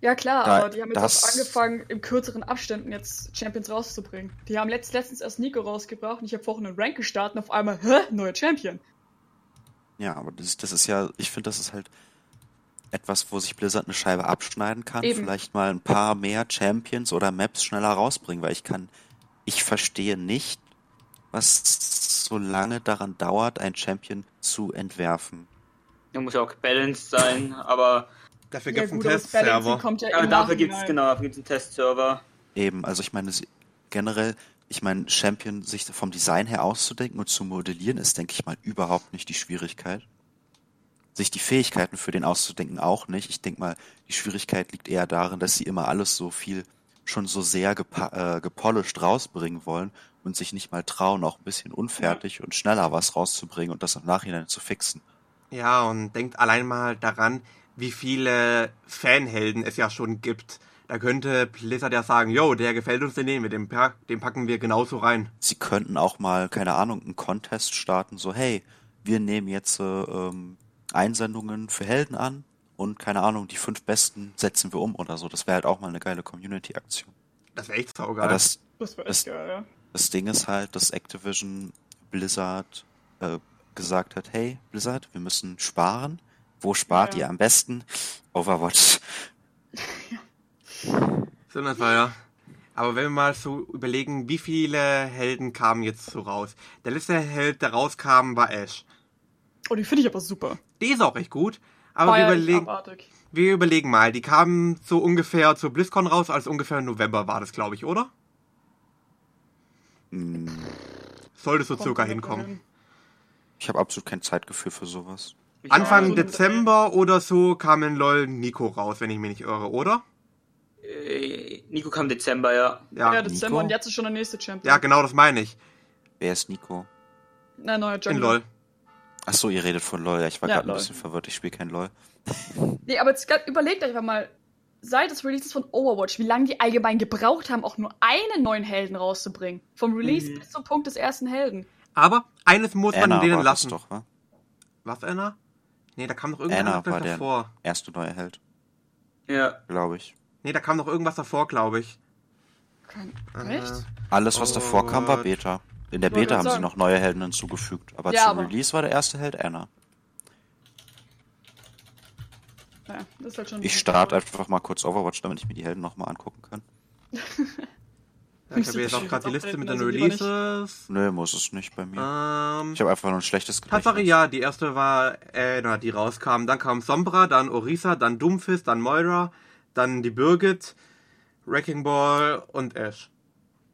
Ja klar, Da- aber die haben jetzt das- auch angefangen, in kürzeren Abständen jetzt Champions rauszubringen. Die haben letzt, letztens erst Nico rausgebracht und ich habe vorhin einen Rank gestartet und auf einmal, hä, neuer Champion. Ja, aber das, das ist ja, ich finde, das ist halt etwas, wo sich Blizzard eine Scheibe abschneiden kann. Eben. Vielleicht mal ein paar mehr Champions oder Maps schneller rausbringen, weil ich kann, ich verstehe nicht, was so lange daran dauert, ein Champion zu entwerfen. Der muss ja auch balanced sein, aber, Dafür Ja, gibt es einen Testserver. ja dafür gibt's Nachhinein. genau, dafür gibt's einen Testserver. Eben, also ich meine, generell, ich meine, Champion sich vom Design her auszudenken und zu modellieren, ist, denke ich mal, überhaupt nicht die Schwierigkeit. Sich die Fähigkeiten für den auszudenken auch nicht. Ich denke mal, die Schwierigkeit liegt eher darin, dass sie immer alles so viel schon so sehr gepa äh, gepolished rausbringen wollen und sich nicht mal trauen, auch ein bisschen unfertig und schneller was rauszubringen und das im Nachhinein zu fixen. Ja, und denkt allein mal daran, wie viele Fanhelden es ja schon gibt. Da könnte Blizzard ja sagen, yo, der gefällt uns den nehmen, den, pa- den packen wir genauso rein. Sie könnten auch mal, keine Ahnung, einen Contest starten, so, hey, wir nehmen jetzt äh, ähm, Einsendungen für Helden an und keine Ahnung, die fünf besten setzen wir um oder so. Das wäre halt auch mal eine geile Community-Aktion. Das wäre echt saugeil. Aber das, Das wäre Das- echt geil, ja. das Ding ist halt, dass Activision Blizzard äh, gesagt hat, hey, Blizzard, wir müssen sparen. Wo spart Ja. ihr am besten? Overwatch. So, das war ja. Aber wenn wir mal so überlegen, wie viele Helden kamen jetzt so raus. Der letzte Held, der rauskam, war Ash. Oh, die finde ich aber super. Die ist auch echt gut. Aber War wir ja überlegen, abartig. wir überlegen mal, die kamen so ungefähr zur BlizzCon raus, als ungefähr im November war das, glaube ich, oder? Hm, Sollte so circa hinkommen. hin. ich habe absolut kein Zeitgefühl für sowas. Ich Anfang so eine Dezember oder so kam in LOL Nico raus, wenn ich mich nicht irre, oder? Äh, Nico kam Dezember, ja. Ja, Ja, Dezember Nico? und jetzt ist schon der nächste Champion. ja genau das meine ich. Wer ist Nico? Nein, neuer In Jungle. LOL. Ach so, ihr redet von LoL. Ja, ich war Ja, gerade ein LOL. bisschen verwirrt. Ich spiele kein LoL. Nee, aber jetzt überlegt euch einfach mal, seit des Releases von Overwatch, wie lange die allgemein gebraucht haben, auch nur einen neuen Helden rauszubringen. Vom Release Mhm. bis zum Punkt des ersten Helden. Aber eines muss man Anna denen war das lassen. doch, wa? Was, Anna? Nee, da kam noch irgendwas Anna war der davor. erste neue Held, Ja. glaube ich. Nee, da kam noch irgendwas davor, glaube ich. Kein, Äh, echt? Alles, was davor kam, war Beta. In der Beta haben sie sagen. noch neue Helden hinzugefügt. Aber Ja, zum aber- Release war der erste Held Anna. Ja, das ist halt schon. Ich starte einfach mal kurz Overwatch, damit ich mir die Helden nochmal angucken kann. Ja, ich habe jetzt auch gerade die Liste mit den also. Releases. Nö, muss es nicht bei mir. Ähm, Ich habe einfach nur ein schlechtes Gedächtnis. Tatsache, ja, die erste war, äh, na, die rauskam. Dann kam Sombra, dann Orisa, dann Doomfist, dann Moira, dann die Birgit, Wrecking Ball und Ash.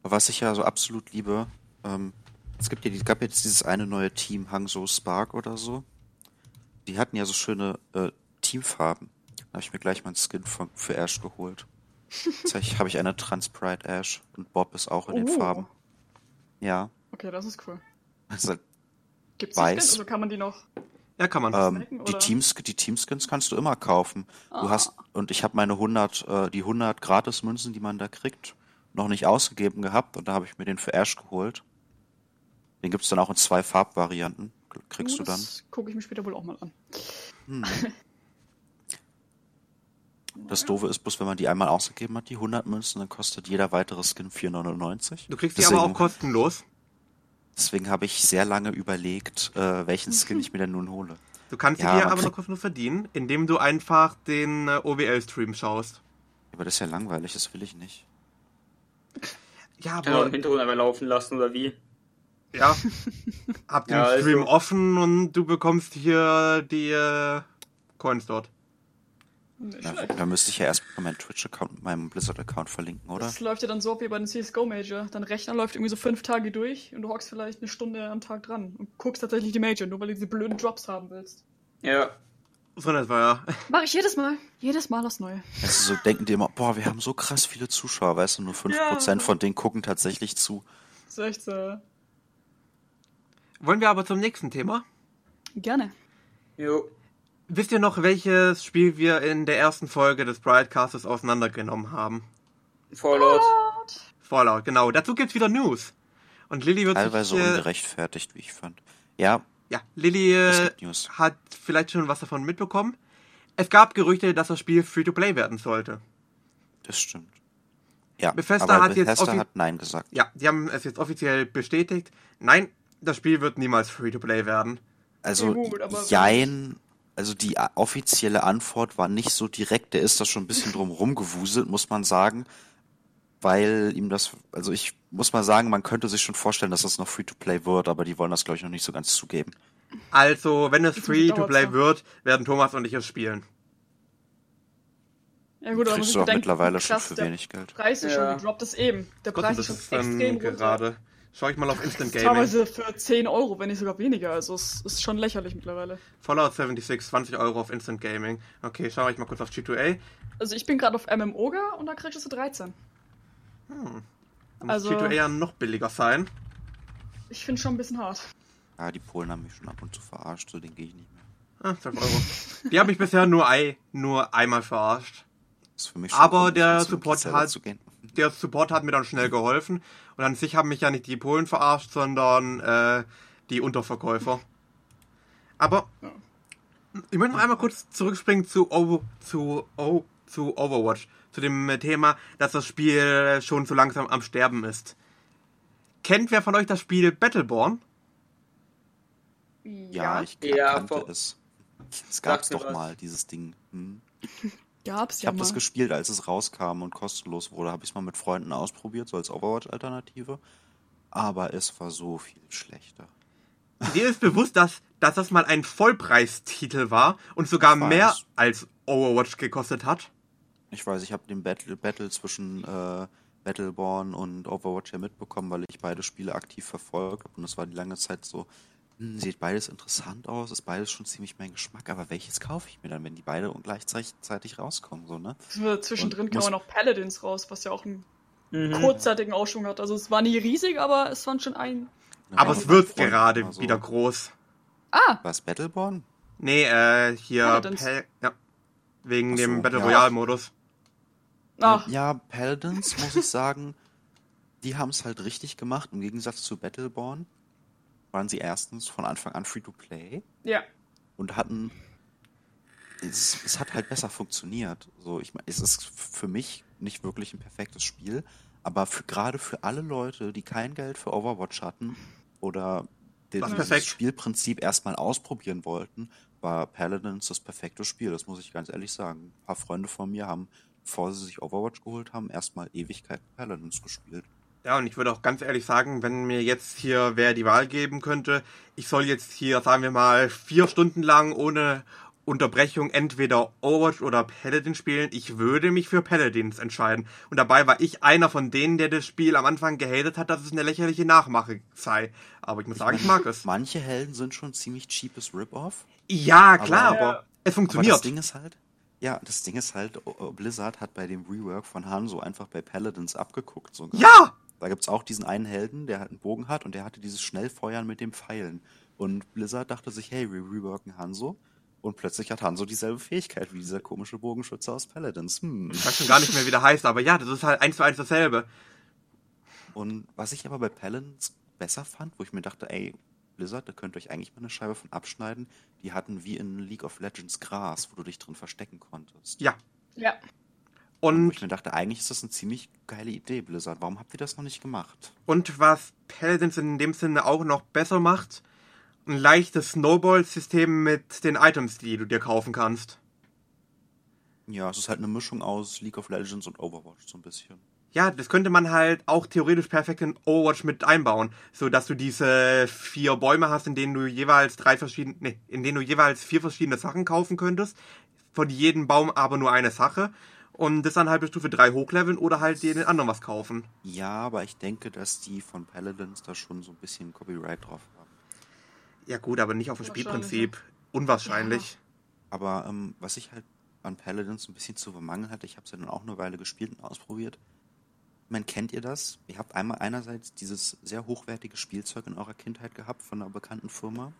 Was ich ja so absolut liebe, ähm, es gibt ja, die- gab jetzt dieses eine neue Team, Hangzhou Spark oder so. Die hatten ja so schöne äh, Teamfarben. Da habe ich mir gleich meinen Skin von, für Ash geholt. Jetzt habe ich eine Transprite Ash und Bob ist auch in den Oh. Farben. Ja. Okay, das ist cool. Also, Gibt's Weiß. die Skins? Also kann man die noch. Ja, kann man. ähm, snacken, die? Teams, die Teamskins kannst du immer kaufen. Du Ah. hast, und ich habe meine 100, äh, die 100 Gratis-Münzen, die man da kriegt, noch nicht ausgegeben gehabt und da habe ich mir den für Ash geholt. Den gibt's dann auch in zwei Farbvarianten. Kriegst du dann. Das gucke ich mir später wohl auch mal an. Hm. Das Doofe ist bloß, wenn man die einmal ausgegeben hat, die 100 Münzen, dann kostet jeder weitere Skin 4,99. Du kriegst die deswegen, aber auch kostenlos. Deswegen habe ich sehr lange überlegt, äh, welchen Skin ich mir denn nun hole. Du kannst sie Ja, dir man aber noch kostenlos verdienen, indem du einfach den äh, OWL-Stream schaust. Aber das ist ja langweilig, das will ich nicht. Ja, Kann auch aber im Hintergrund einfach laufen lassen oder wie? ja, hab den Ja, also- Stream offen und du bekommst hier die äh, Coins dort. Nicht Da, schlecht. da müsste ich ja erst mal meinen Twitch-Account mit meinem Blizzard-Account verlinken, oder? Das läuft ja dann so ab wie bei den CSGO Major. Dein Rechner läuft irgendwie so fünf Tage durch und du hockst vielleicht eine Stunde am Tag dran und guckst tatsächlich die Major, nur weil du diese blöden Drops haben willst. Ja. So, das war ja. Mach ich jedes Mal. Jedes Mal das Neue. Also so denken die immer, boah, wir haben so krass viele Zuschauer, weißt du, nur 5% Ja. von denen gucken tatsächlich zu. Das ist echt so. Wollen wir aber zum nächsten Thema? Gerne. Jo. Wisst ihr noch, welches Spiel wir in der ersten Folge des Broadcasters auseinandergenommen haben? Fallout. Fallout, genau. Dazu gibt's wieder News. Und Lilly wird Teilweise sich, äh, ungerechtfertigt, wie ich fand. Ja, Ja, Lilly äh, hat vielleicht schon was davon mitbekommen. Es gab Gerüchte, dass das Spiel Free-to-Play werden sollte. Das stimmt. Ja, Bethesda aber hat jetzt Bethesda offi- hat Nein gesagt. Ja, die haben es jetzt offiziell bestätigt. Nein, das Spiel wird niemals Free-to-Play werden. Also, jein, also die a- offizielle Antwort war nicht so direkt, der ist da schon ein bisschen drum rumgewuselt, muss man sagen. weil ihm das, also ich muss mal sagen, man könnte sich schon vorstellen, dass das noch Free-to-Play wird, aber die wollen das, glaube ich, noch nicht so ganz zugeben. Also, wenn es Free-to-Play noch. wird, werden Thomas und ich es spielen. Ja gut, aber Kriegst du ich auch bedenken, mittlerweile schon krass für der wenig Geld. Preis ist Ja. schon gedroppt ist eben. Der Preis das ist ist schon extrem runter. Schau ich mal auf Instant Gaming. Teilweise für 10 Euro, wenn nicht sogar weniger. Also es ist schon lächerlich mittlerweile. Fallout 76, 20 Euro auf Instant Gaming. Okay, schau ich mal kurz auf G2A. Also ich bin gerade auf MMOGA und da kriegst du 13. Dann muss Also- G2A ja noch billiger sein. Ich finde schon ein bisschen hart. Ja, die Polen haben mich schon ab und zu verarscht, so den gehe ich nicht mehr. Ah, 12 Euro. Die haben mich bisher nur, ei, nur einmal verarscht. Das ist für mich Aber Grund, der Support hat- zu gehen. Der Support hat mir dann schnell geholfen. Und an sich haben mich ja nicht die Polen verarscht, sondern äh, die Unterverkäufer. Aber Ja. ich möchte noch einmal kurz zurückspringen zu, Over, zu, oh, zu Overwatch. Zu dem Thema, dass das Spiel schon so langsam am Sterben ist. Kennt wer von euch das Spiel Battleborn? Ja, ich Ja, kannte es. Es Sag mir doch was. mal, dieses Ding. Hm. Gab's Ich habe das gespielt, als es rauskam und kostenlos wurde. Habe ich es mal mit Freunden ausprobiert, so als Overwatch-Alternative. Aber es war so viel schlechter. Dir ist bewusst, dass, dass das mal ein Vollpreistitel war und sogar mehr als Overwatch gekostet hat? Ich weiß, ich habe den Battle, Battle zwischen äh, Battleborn und Overwatch ja mitbekommen, weil ich beide Spiele aktiv verfolgt habe. Und es war die lange Zeit so, sieht beides interessant aus, ist beides schon ziemlich mein Geschmack, aber welches kaufe ich mir dann, wenn die beide gleichzeitig rauskommen, so, ne? Zwischendrin Und kam auch noch Paladins raus, was ja auch einen Mhm. kurzzeitigen Aufschwung hat. Also es war nie riesig, aber es waren schon ein... Aber Ja, es wird gerade so. wieder groß. Ah, Was, Battleborn? Nee, äh, hier, Paladins. Ja. Wegen so, dem Battle ja. Royale Modus. ach, Ja, Paladins, muss ich sagen, die haben es halt richtig gemacht. Im Gegensatz zu Battleborn waren sie erstens von Anfang an Free-to-Play ja. und hatten. Es, es hat halt besser funktioniert. So, ich meine, es ist für mich nicht wirklich ein perfektes Spiel, aber für, gerade für alle Leute, die kein Geld für Overwatch hatten oder Das. Spielprinzip erstmal ausprobieren wollten, war Paladins das perfekte Spiel. Das muss ich ganz ehrlich sagen. Ein paar Freunde von mir haben, bevor sie sich Overwatch geholt haben, erstmal Ewigkeit Paladins gespielt. Ja, und ich würde auch ganz ehrlich sagen, wenn mir jetzt hier wer die Wahl geben könnte, ich soll jetzt hier, sagen wir mal, vier Stunden lang ohne Unterbrechung entweder Overwatch oder Paladin spielen, ich würde mich für Paladins entscheiden. Und dabei war ich einer von denen, der das Spiel am Anfang gehatet hat, dass es eine lächerliche Nachmache sei. Aber ich muss sagen, ich mag es. Manche Helden sind schon ziemlich cheapes Rip-Off. Ja, klar, Aber- aber, es Aber das funktioniert. Ding ist halt, ja, das Ding ist halt, Blizzard hat bei dem Rework von Hanzo einfach bei Paladins abgeguckt. Sogar. Ja! Da gibt's auch diesen einen Helden, der halt einen Bogen hat und der hatte dieses Schnellfeuern mit dem Pfeilen. Und Blizzard dachte sich, hey, wir reworken Hanzo. Und plötzlich hat Hanzo dieselbe Fähigkeit wie dieser komische Bogenschütze aus Paladins. Hm. Ich weiß schon gar nicht mehr, wie der heißt, aber ja, das ist halt eins zu eins dasselbe. Und was ich aber bei Paladins besser fand, wo ich mir dachte, ey, Blizzard, da könnt ihr euch eigentlich mal eine Scheibe von abschneiden. Die hatten wie in League of Legends Gras, wo du dich drin verstecken konntest. Ja. Ja. Wo Und ich mir dachte, eigentlich ist das eine ziemlich geile Idee, Blizzard. Warum habt ihr das noch nicht gemacht? Und was Paladins in dem Sinne auch noch besser macht, ein leichtes Snowball-System mit den Items, die du dir kaufen kannst. Ja, es ist halt eine Mischung aus League of Legends und Overwatch so ein bisschen. Ja, das könnte man halt auch theoretisch perfekt in Overwatch mit einbauen, so dass du diese vier Bäume hast, in denen du jeweils drei verschiedene, nee, in denen du jeweils vier verschiedene Sachen kaufen könntest, von jedem Baum aber nur eine Sache und das dann halt bis Stufe 3 hochleveln oder halt dir den anderen was kaufen. Ja, aber ich denke, dass die von Paladins da schon so ein bisschen Copyright drauf haben. Ja gut, aber nicht auf das Wahrscheinlich, Spielprinzip. Unwahrscheinlich. Aber ähm, was ich halt an Paladins ein bisschen zu bemängeln hatte, ich habe es ja dann auch eine Weile gespielt und ausprobiert. Man kennt ihr das? Ihr habt einmal einerseits dieses sehr hochwertige Spielzeug in eurer Kindheit gehabt von einer bekannten Firma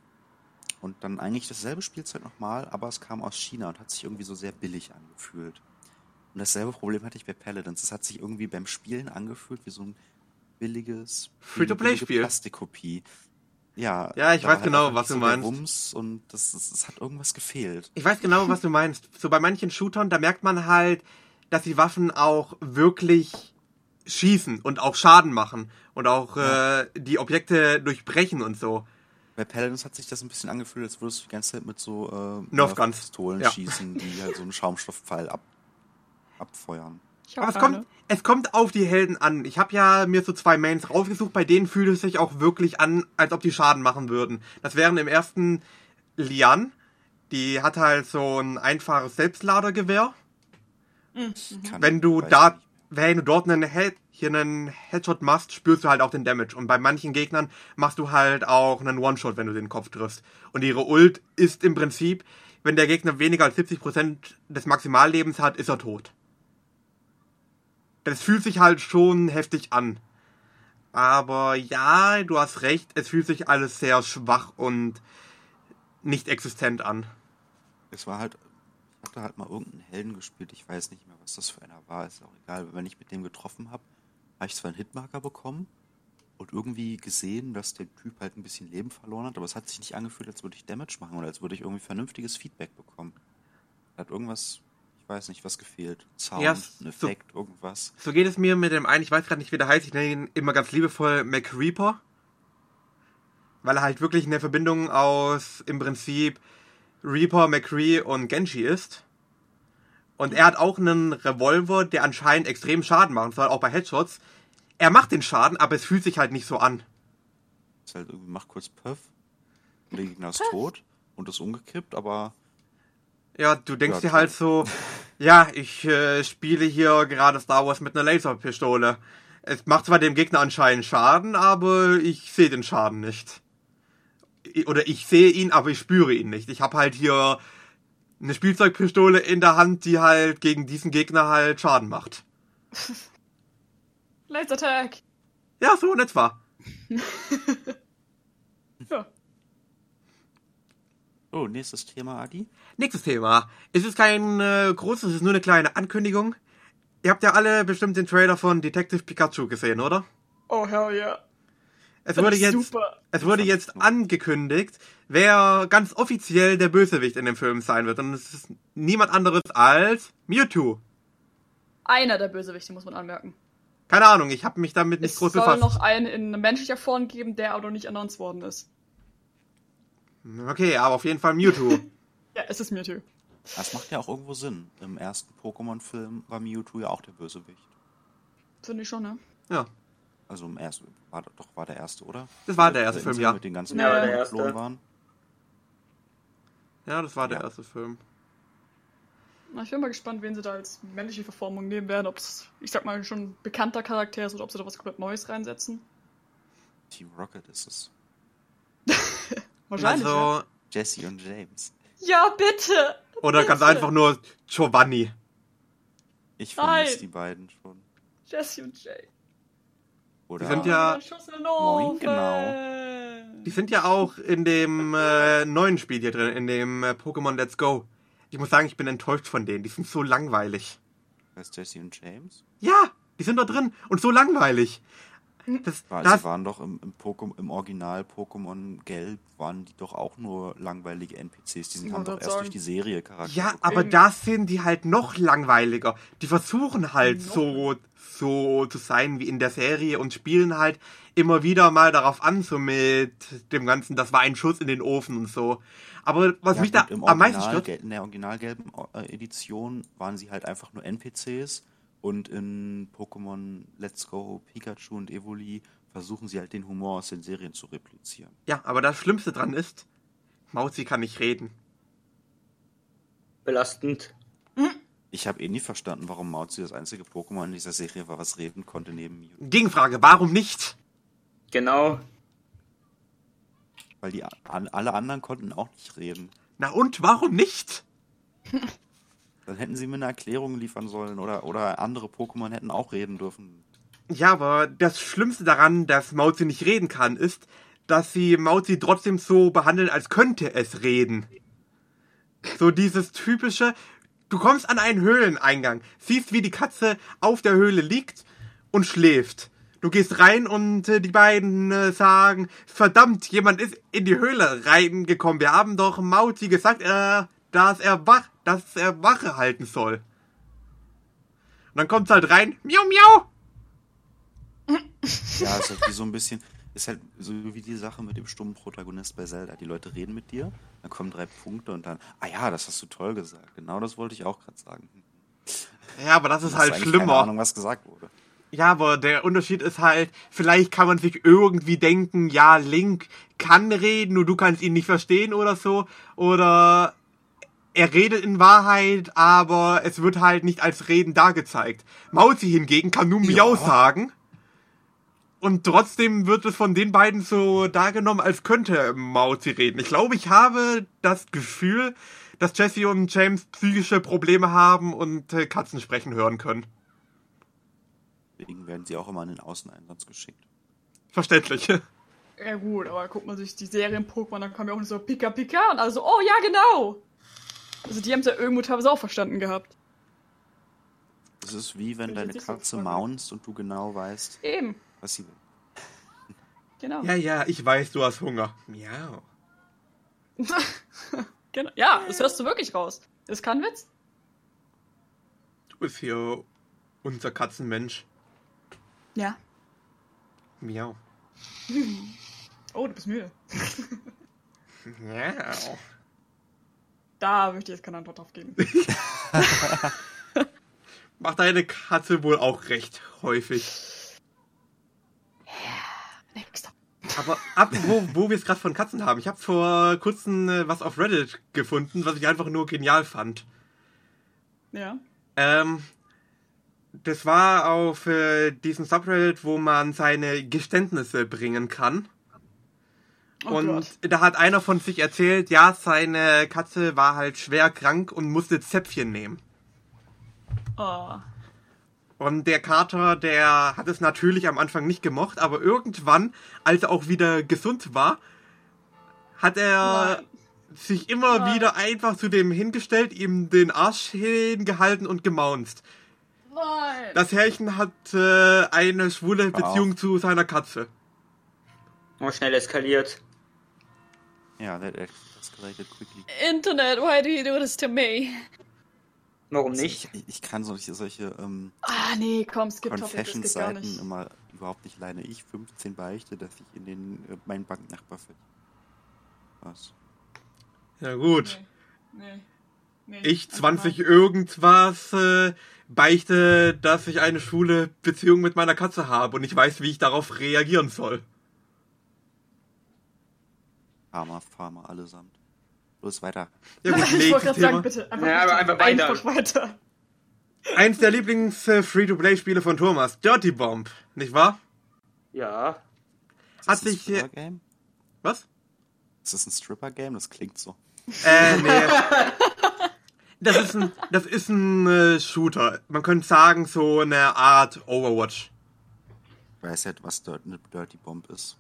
und dann eigentlich dasselbe Spielzeug nochmal, aber es kam aus China und hat sich irgendwie so sehr billig angefühlt. Und dasselbe Problem hatte ich bei Paladins. Es hat sich irgendwie beim Spielen angefühlt wie so ein billiges Free-to-play-Spiel. Plastikkopie. Ja, Ja, ich weiß genau, was du so der meinst. Wumms und das, das, das hat irgendwas gefehlt. Ich weiß genau, was du meinst. So bei manchen Shootern, da merkt man halt, dass die Waffen auch wirklich schießen und auch Schaden machen und auch Ja. äh, die Objekte durchbrechen und so. Bei Paladins hat sich das ein bisschen angefühlt, als würdest du die ganze Zeit mit so äh, Nerf Guns. Pistolen Ja. schießen, die halt so einen Schaumstoffpfeil ab, abfeuern. Aber es kommt, es kommt auf die Helden an. Ich habe ja mir so zwei Mains rausgesucht, bei denen fühlt es sich auch wirklich an, als ob die Schaden machen würden. Das wären im ersten Lian. Die hat halt so ein einfaches Selbstladergewehr. Kann- Wenn du da, wenn du dort einen Head, hier einen Headshot machst, spürst du halt auch den Damage. Und bei manchen Gegnern machst du halt auch einen One-Shot, wenn du den Kopf triffst. Und ihre Ult ist im Prinzip, wenn der Gegner weniger als 70% des Maximallebens hat, ist er tot. Das fühlt sich halt schon heftig an. Aber ja, du hast recht, es fühlt sich alles sehr schwach und nicht existent an. Es war halt, ich hatte halt mal irgendeinen Helden gespielt, ich weiß nicht mehr, was das für einer war, ist auch egal. Wenn ich mit dem getroffen habe, habe ich zwar einen Hitmarker bekommen und irgendwie gesehen, dass der Typ halt ein bisschen Leben verloren hat, aber es hat sich nicht angefühlt, als würde ich Damage machen oder als würde ich irgendwie vernünftiges Feedback bekommen. Da hat irgendwas, weiß nicht, was gefehlt. Sound, Ja, ein so- Effekt, irgendwas. So geht es mir mit dem einen, ich weiß gerade nicht, wie der heißt, ich nenne ihn immer ganz liebevoll McReaper. Weil er halt wirklich eine Verbindung aus im Prinzip Reaper, McCree und Genji ist. Und er hat auch einen Revolver, der anscheinend extrem Schaden machen soll, auch bei Headshots. Er macht den Schaden, aber es fühlt sich halt nicht so an. Ist halt irgendwie, macht kurz Puff, der Gegner ist tot und ist umgekippt, aber Ja, du denkst Ja, dir halt so, ja, ich äh, spiele hier gerade Star Wars mit einer Laserpistole. Es macht zwar dem Gegner anscheinend Schaden, aber ich sehe den Schaden nicht. Oder ich sehe ihn, aber ich spüre ihn nicht. Ich habe halt hier eine Spielzeugpistole in der Hand, die halt gegen diesen Gegner halt Schaden macht. Laser Tag. Ja, so in etwa. Ja. Oh, nächstes Thema, Adi. Nächstes Thema. Es ist kein äh, großes, es ist nur eine kleine Ankündigung. Ihr habt ja alle bestimmt den Trailer von Detective Pikachu gesehen, oder? Oh, hell yeah. Es wurde jetzt, super. es wurde jetzt angekündigt, wer ganz offiziell der Bösewicht in dem Film sein wird. Und es ist niemand anderes als Mewtwo. Einer der Bösewichte, muss man anmerken. Keine Ahnung, ich habe mich damit nicht es groß soll befasst. noch einen in menschlicher Form geben, der aber noch nicht announced worden ist. Okay, aber auf jeden Fall Mewtwo. Ja, es ist Mewtwo. Das macht ja auch irgendwo Sinn. Im ersten Pokémon-Film war Mewtwo ja auch der Bösewicht. Finde ich schon, ne? ja, Also im ersten, war, doch war der erste, oder? Das war der erste der Film, Insel ja. Mit den ganzen Ja, der erste. geflohen waren. ja, das war der Ja. erste Film. Na, ich bin mal gespannt, wen sie da als männliche Verformung nehmen werden. Ob es, ich sag mal, schon ein bekannter Charakter ist oder ob sie da was komplett Neues reinsetzen. Team Rocket ist es. Wahrscheinlich. Also, Jesse und James. ja. ja, bitte! oder ganz Bitte. einfach nur Giovanni. Ich vermisse die beiden schon. Jesse und Jay. Oder Die sind ja- Moin, genau. Die sind ja auch in dem äh, neuen Spiel hier drin, in dem äh, Pokémon Let's Go. Ich muss sagen, ich bin enttäuscht von denen. Die sind so langweilig. heißt Jesse und James? Ja, die sind da drin und so langweilig. Das, War, das, sie waren doch im, im, Pokémon, im Original Pokémon Gelb, waren die doch auch nur langweilige NPCs. Die sind, haben wollte doch erst sagen. durch die Serie Charakter. ja, aber das sind die halt noch langweiliger. Die versuchen halt Noch? so, so zu sein wie in der Serie und spielen halt immer wieder mal darauf an, so mit dem Ganzen, das war ein Schuss in den Ofen und so. Aber was Ja, mich da im am meisten Original, stört, in der originalgelben äh, Edition waren sie halt einfach nur NPCs und in Pokémon Let's Go, Pikachu und Evoli versuchen sie halt den Humor aus den Serien zu replizieren. ja, aber das Schlimmste dran ist, Mauzi kann nicht reden. Belastend. Ich habe eh nie verstanden, warum Mauzi das einzige Pokémon in dieser Serie war, was reden konnte neben Mew. Gegenfrage, warum nicht? Genau. Weil die alle anderen konnten auch nicht reden. Na und, warum nicht? Dann hätten sie mir eine Erklärung liefern sollen oder, oder andere Pokémon hätten auch reden dürfen. Ja, aber das Schlimmste daran, dass Mauzi nicht reden kann, ist, dass sie Mauzi trotzdem so behandeln, als könnte es reden. So dieses typische, du kommst an einen Höhleneingang, siehst, wie die Katze auf der Höhle liegt und schläft. Du gehst rein und äh, die beiden äh, sagen, verdammt, jemand ist in die Höhle reingekommen. Wir haben doch Mauzi gesagt, äh, dass er wach, dass er Wache halten soll. Und dann kommt's halt rein, miau miau. Ja, ist halt wie so ein bisschen, ist halt so wie die Sache mit dem stummen Protagonist bei Zelda. Die Leute reden mit dir, dann kommen drei Punkte und dann, ah ja, das hast du toll gesagt. Genau das wollte ich auch gerade sagen. Ja, aber das ist halt eigentlich Keine schlimmer. Ahnung, was gesagt wurde. Ja, aber der Unterschied ist halt, vielleicht kann man sich irgendwie denken, ja, Link kann reden, nur du kannst ihn nicht verstehen oder so. Oder er redet in Wahrheit, aber es wird halt nicht als Reden dargezeigt. Mauzi hingegen kann nur Miau sagen. Und trotzdem wird es von den beiden so dargenommen, als könnte Mauzi reden. Ich glaube, ich habe das Gefühl, dass Jesse und James psychische Probleme haben und äh, Katzen sprechen hören können. Deswegen werden sie auch immer in den Außeneinsatz geschickt. Verständlich. Ja gut, aber guckt man sich die Serien Pokémon, dann kam ja auch so Pika Pika und also, oh ja, genau. Also die haben es ja irgendwo teilweise auch verstanden gehabt. Es ist wie wenn deine Katze maunst und du genau weißt, Eben, was sie will. genau. Ja, ja, ich weiß, du hast Hunger. Miau. genau. Ja, das hörst du wirklich raus. Das ist kein Witz. Du bist hier unser Katzenmensch. Ja. Miau. Oh, du bist müde. Miau. Da möchte ich jetzt keine Antwort drauf geben. Macht deine Katze wohl auch recht häufig. Nächster. Aber ab, wo, wo wir es gerade von Katzen haben. Ich habe vor kurzem äh, was auf Reddit gefunden, was ich einfach nur genial fand. Ja. Ähm, das war auf äh, diesem Subreddit, wo man seine Geständnisse bringen kann. Oh und Gott. da hat einer von sich erzählt, ja, seine Katze war halt schwer krank und musste Zäpfchen nehmen. Oh. Und der Kater, der hat es natürlich am Anfang nicht gemocht, aber irgendwann, als er auch wieder gesund war, hat er Nein. sich immer Nein. wieder einfach zu dem hingestellt, ihm den Arsch hingehalten und gemaunzt. Nein. Das Herrchen hat äh, eine schwule Wow. Beziehung zu seiner Katze. Und schnell eskaliert. Ja, that escalated quickly. Internet, why do you do this to me? Warum nicht? Ich, ich kann solche, solche ähm, Ah, nee, komm, gar Confessions-Seiten nicht. immer überhaupt nicht alleine. Ich 15 beichte, dass ich in den äh, meinen Banknachbar ver... Was? Ja gut. Nee. Nee. Ich einfach 20 mal. irgendwas äh, beichte, dass ich eine schwule Beziehung mit meiner Katze habe und ich weiß, wie ich darauf reagieren soll. Farmer, Farmer, allesamt. Los, weiter. Ja gut, ich wollte gerade sagen, bitte. Einfach, Ja, aber weiter. einfach weiter. Einfach weiter. Eins der Lieblings-Free-to-Play-Spiele von Thomas, Dirty Bomb, nicht wahr? Ja. Ist Hat das ein sich Stripper-Game? Was? Ist das ein Stripper-Game? Das klingt so. Äh, nee. Das ist ein, das ist ein äh, Shooter. Man könnte sagen, so eine Art Overwatch. Ich weiß halt, was Dirt, eine Dirty Bomb ist.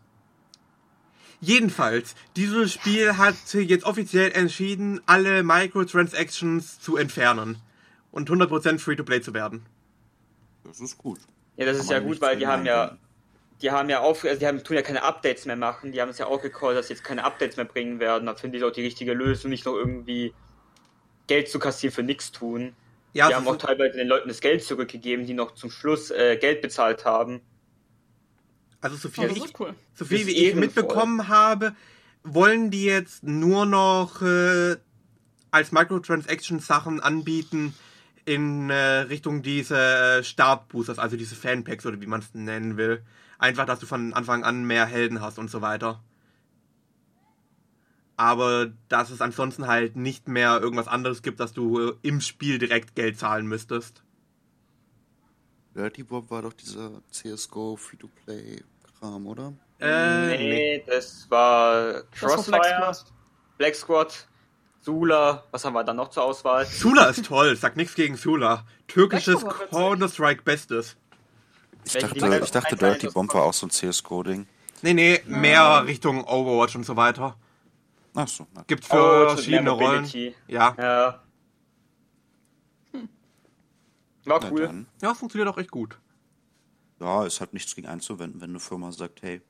Jedenfalls, dieses Spiel hat jetzt offiziell entschieden, alle Microtransactions zu entfernen und 100% Free-to-Play zu werden. Das ist gut. Ja, das Kann ist ja gut, weil die haben ja, die haben ja auf, also die haben, tun ja keine Updates mehr machen. Die haben es ja auch gecallt, dass sie jetzt keine Updates mehr bringen werden. Da finde ich auch die richtige Lösung, nicht noch irgendwie Geld zu kassieren für nichts tun. Ja, die es haben auch teilweise den Leuten das Geld zurückgegeben, die noch zum Schluss äh, Geld bezahlt haben. Also so viel, das ich, cool. so viel wie ich mitbekommen habe, wollen die jetzt nur noch äh, als Microtransaction-Sachen anbieten in äh, Richtung diese äh, Startboosters, also diese Fanpacks oder wie man es nennen will. Einfach, dass du von Anfang an mehr Helden hast und so weiter. Aber dass es ansonsten halt nicht mehr irgendwas anderes gibt, dass du äh, im Spiel direkt Geld zahlen müsstest. Dirty Bomb war doch dieser CSGO Free-to-Play-Kram, oder? Äh, nee, das war Das war Crossfire, Black Squad. Black Squad, Sula, was haben wir dann noch zur Auswahl? Sula ist toll, sag nichts gegen Sula. Türkisches. Counter-Strike Bestes. Ich dachte, ich dachte Dirty Bomb war auch so ein CSGO-Ding. Nee, nee, mehr Richtung Overwatch und so weiter. Achso, na, Gibt's für Overwatch mit verschiedene Rollen. Ja. Ja. War cool. Ja, funktioniert auch echt gut. Ja, es hat nichts gegen einzuwenden, wenn eine Firma sagt, hey,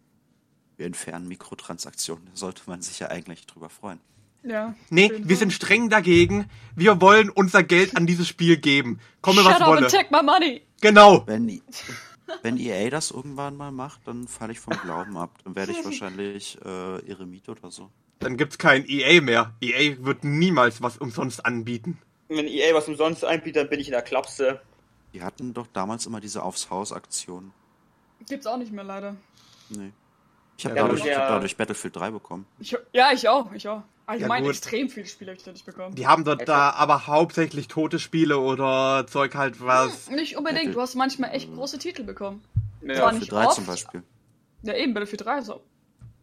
wir entfernen Mikrotransaktionen. Da sollte man sich ja eigentlich drüber freuen. Ja. Nee, wir sind streng dagegen. Wir wollen unser Geld an dieses Spiel geben. Komme Shut was up wolle. and take my money. Genau. Wenn, wenn EA das irgendwann mal macht, dann falle ich vom Glauben ab. Dann werde ich wahrscheinlich äh, Eremit oder so. Dann gibt's kein EA mehr. EA wird niemals was umsonst anbieten. Wenn EA was umsonst einbietet, dann bin ich in der Klapse. Die hatten doch damals immer diese Aufs Haus-Aktion. Gibt's auch nicht mehr leider. Nee. Ich habe Ja, dadurch, ich hab ja. dadurch Battlefield 3 bekommen. Ich, ja, ich auch, ich auch. Allgemein gut. extrem viele Spiele habe ich dadurch bekommen. Die haben dort da aber hauptsächlich tote Spiele oder Zeug halt was. Hm, Nicht unbedingt, du hast manchmal echt große Titel bekommen. Ja, Battlefield nicht 3 oft. zum Beispiel. Ja, eben, Battlefield 3 so.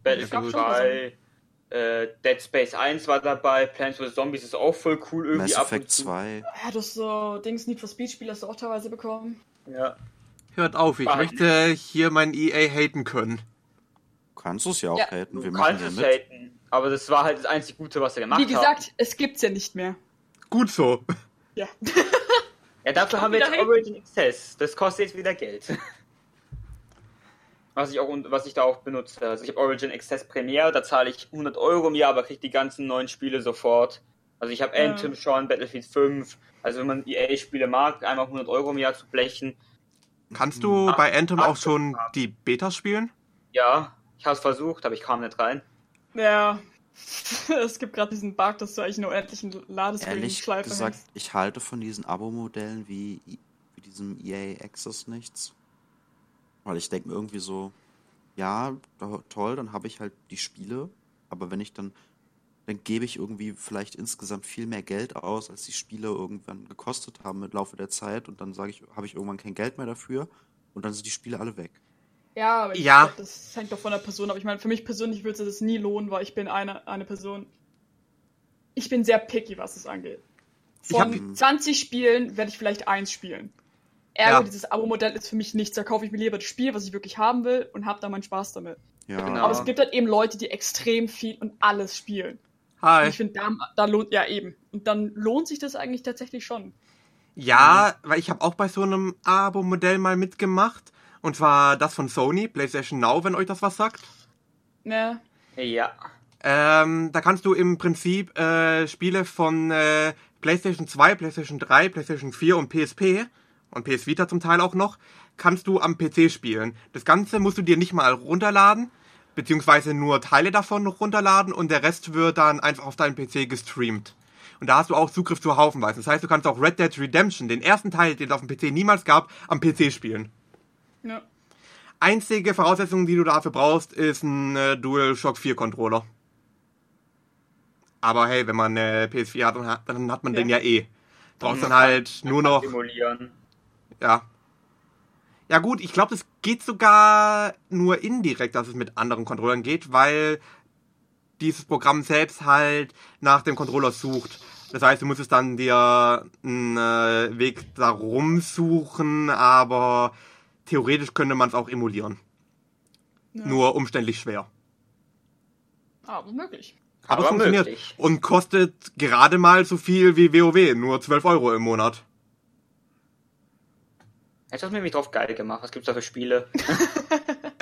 Battlefield gab schon 3, äh, Dead Space 1 war dabei, Plants vs. Zombies ist auch voll cool irgendwie Mass ab und Effect zu. 2. Ja, du hast so Dings Need for Speed Spiele hast du auch teilweise bekommen. Ja. Hört auf, ich Ah. möchte hier mein EA haten können. Kannst du es ja auch Ja, haten. Wir machen kannst ja es mit. haten, aber das war halt das einzig Gute, was er gemacht Wie hat. gesagt, es gibt's ja nicht mehr. Gut so. Ja. Ja, dafür haben wir jetzt. Origin Access. Das kostet jetzt wieder Geld. Was ich auch was ich da auch benutze. Also ich habe Origin Access Premier, da zahle ich 100 Euro im Jahr, aber kriege die ganzen neuen Spiele sofort. Also ich habe Ja. Anthem schon, Battlefield 5. Also wenn man EA-Spiele mag, einmal 100 Euro im Jahr zu blechen. Kannst du Ach, bei Anthem ach, auch schon die Beta spielen? Ja, ich habe es versucht, aber ich kam nicht rein. Ja. es gibt gerade diesen Bug, dass du eigentlich nur endlich einen Ladescreen Ehrlich Schleife gesagt, ich halte von diesen Abo-Modellen wie, wie diesem EA Access nichts. Weil ich denke mir irgendwie so, ja, to- toll, dann habe ich halt die Spiele, aber wenn ich dann, dann gebe ich irgendwie vielleicht insgesamt viel mehr Geld aus, als die Spiele irgendwann gekostet haben im Laufe der Zeit und dann sage ich, habe ich irgendwann kein Geld mehr dafür und dann sind die Spiele alle weg. Ja, aber ich Ja. glaub, das hängt doch von der Person ab. Ich meine, für mich persönlich würde es das nie lohnen, weil ich bin eine, eine Person. Ich bin sehr picky, was es angeht. Ich hab- Von 20 Spielen werde ich vielleicht eins spielen. Ergo, Ja. dieses Abo-Modell ist für mich nichts. Da kaufe ich mir lieber das Spiel, was ich wirklich haben will und habe da meinen Spaß damit. Ja, Genau. Aber es gibt halt eben Leute, die extrem viel und alles spielen. Und Hi. ich finde, da, da lohnt, ja eben. Und dann lohnt sich das eigentlich tatsächlich schon. Ja, weil ich habe auch bei so einem Abo-Modell mal mitgemacht. Und zwar das von Sony, PlayStation Now, wenn euch das was sagt. Ne? Ja. Ähm, da kannst du im Prinzip äh, Spiele von äh, PlayStation 2, PlayStation 3, PlayStation 4 und PSP und PS Vita zum Teil auch noch, kannst du am PC spielen. Das Ganze musst du dir nicht mal runterladen, beziehungsweise nur Teile davon noch runterladen und der Rest wird dann einfach auf deinem PC gestreamt. Und da hast du auch Zugriff zu Haufenweise. Das heißt, du kannst auch Red Dead Redemption, den ersten Teil, den es auf dem PC niemals gab, am PC spielen. Ja. Einzige Voraussetzung, die du dafür brauchst, ist ein äh, DualShock 4 Controller. Aber hey, wenn man eine PS4 hat, dann hat, dann man Ja. den ja eh. Brauchst dann kann- halt nur noch, Simulieren. Ja. Ja gut, ich glaube, das geht sogar nur indirekt, dass es mit anderen Controllern geht, weil dieses Programm selbst halt nach dem Controller sucht. Das heißt, du musstest dann dir einen äh, Weg darum suchen, aber theoretisch könnte man es auch emulieren. ja. Nur umständlich schwer. Aber möglich. Aber, es Aber funktioniert. möglich. Und kostet gerade mal so viel wie WoW, nur 12 Euro im Monat. Jetzt hast du mir drauf geil gemacht. Was gibt's da für Spiele?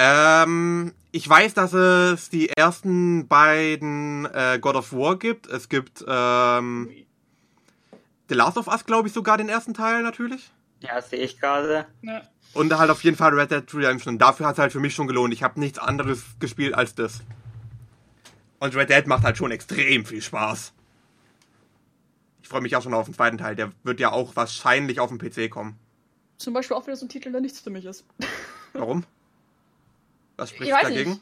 Ähm, ich weiß, dass es die ersten beiden äh, God of War gibt. Es gibt ähm, The Last of Us, glaube ich, sogar den ersten Teil natürlich. Ja, sehe ich gerade. Ne? Und halt auf jeden Fall Red Dead Redemption. Dafür hat es halt für mich schon gelohnt. Ich habe nichts anderes gespielt als das. Und Red Dead macht halt schon extrem viel Spaß. Ich freue mich auch schon auf den zweiten Teil. Der wird ja auch wahrscheinlich auf dem PC kommen. Zum Beispiel auch wieder so ein Titel, der nichts für mich ist. Warum? Was spricht dagegen? nicht.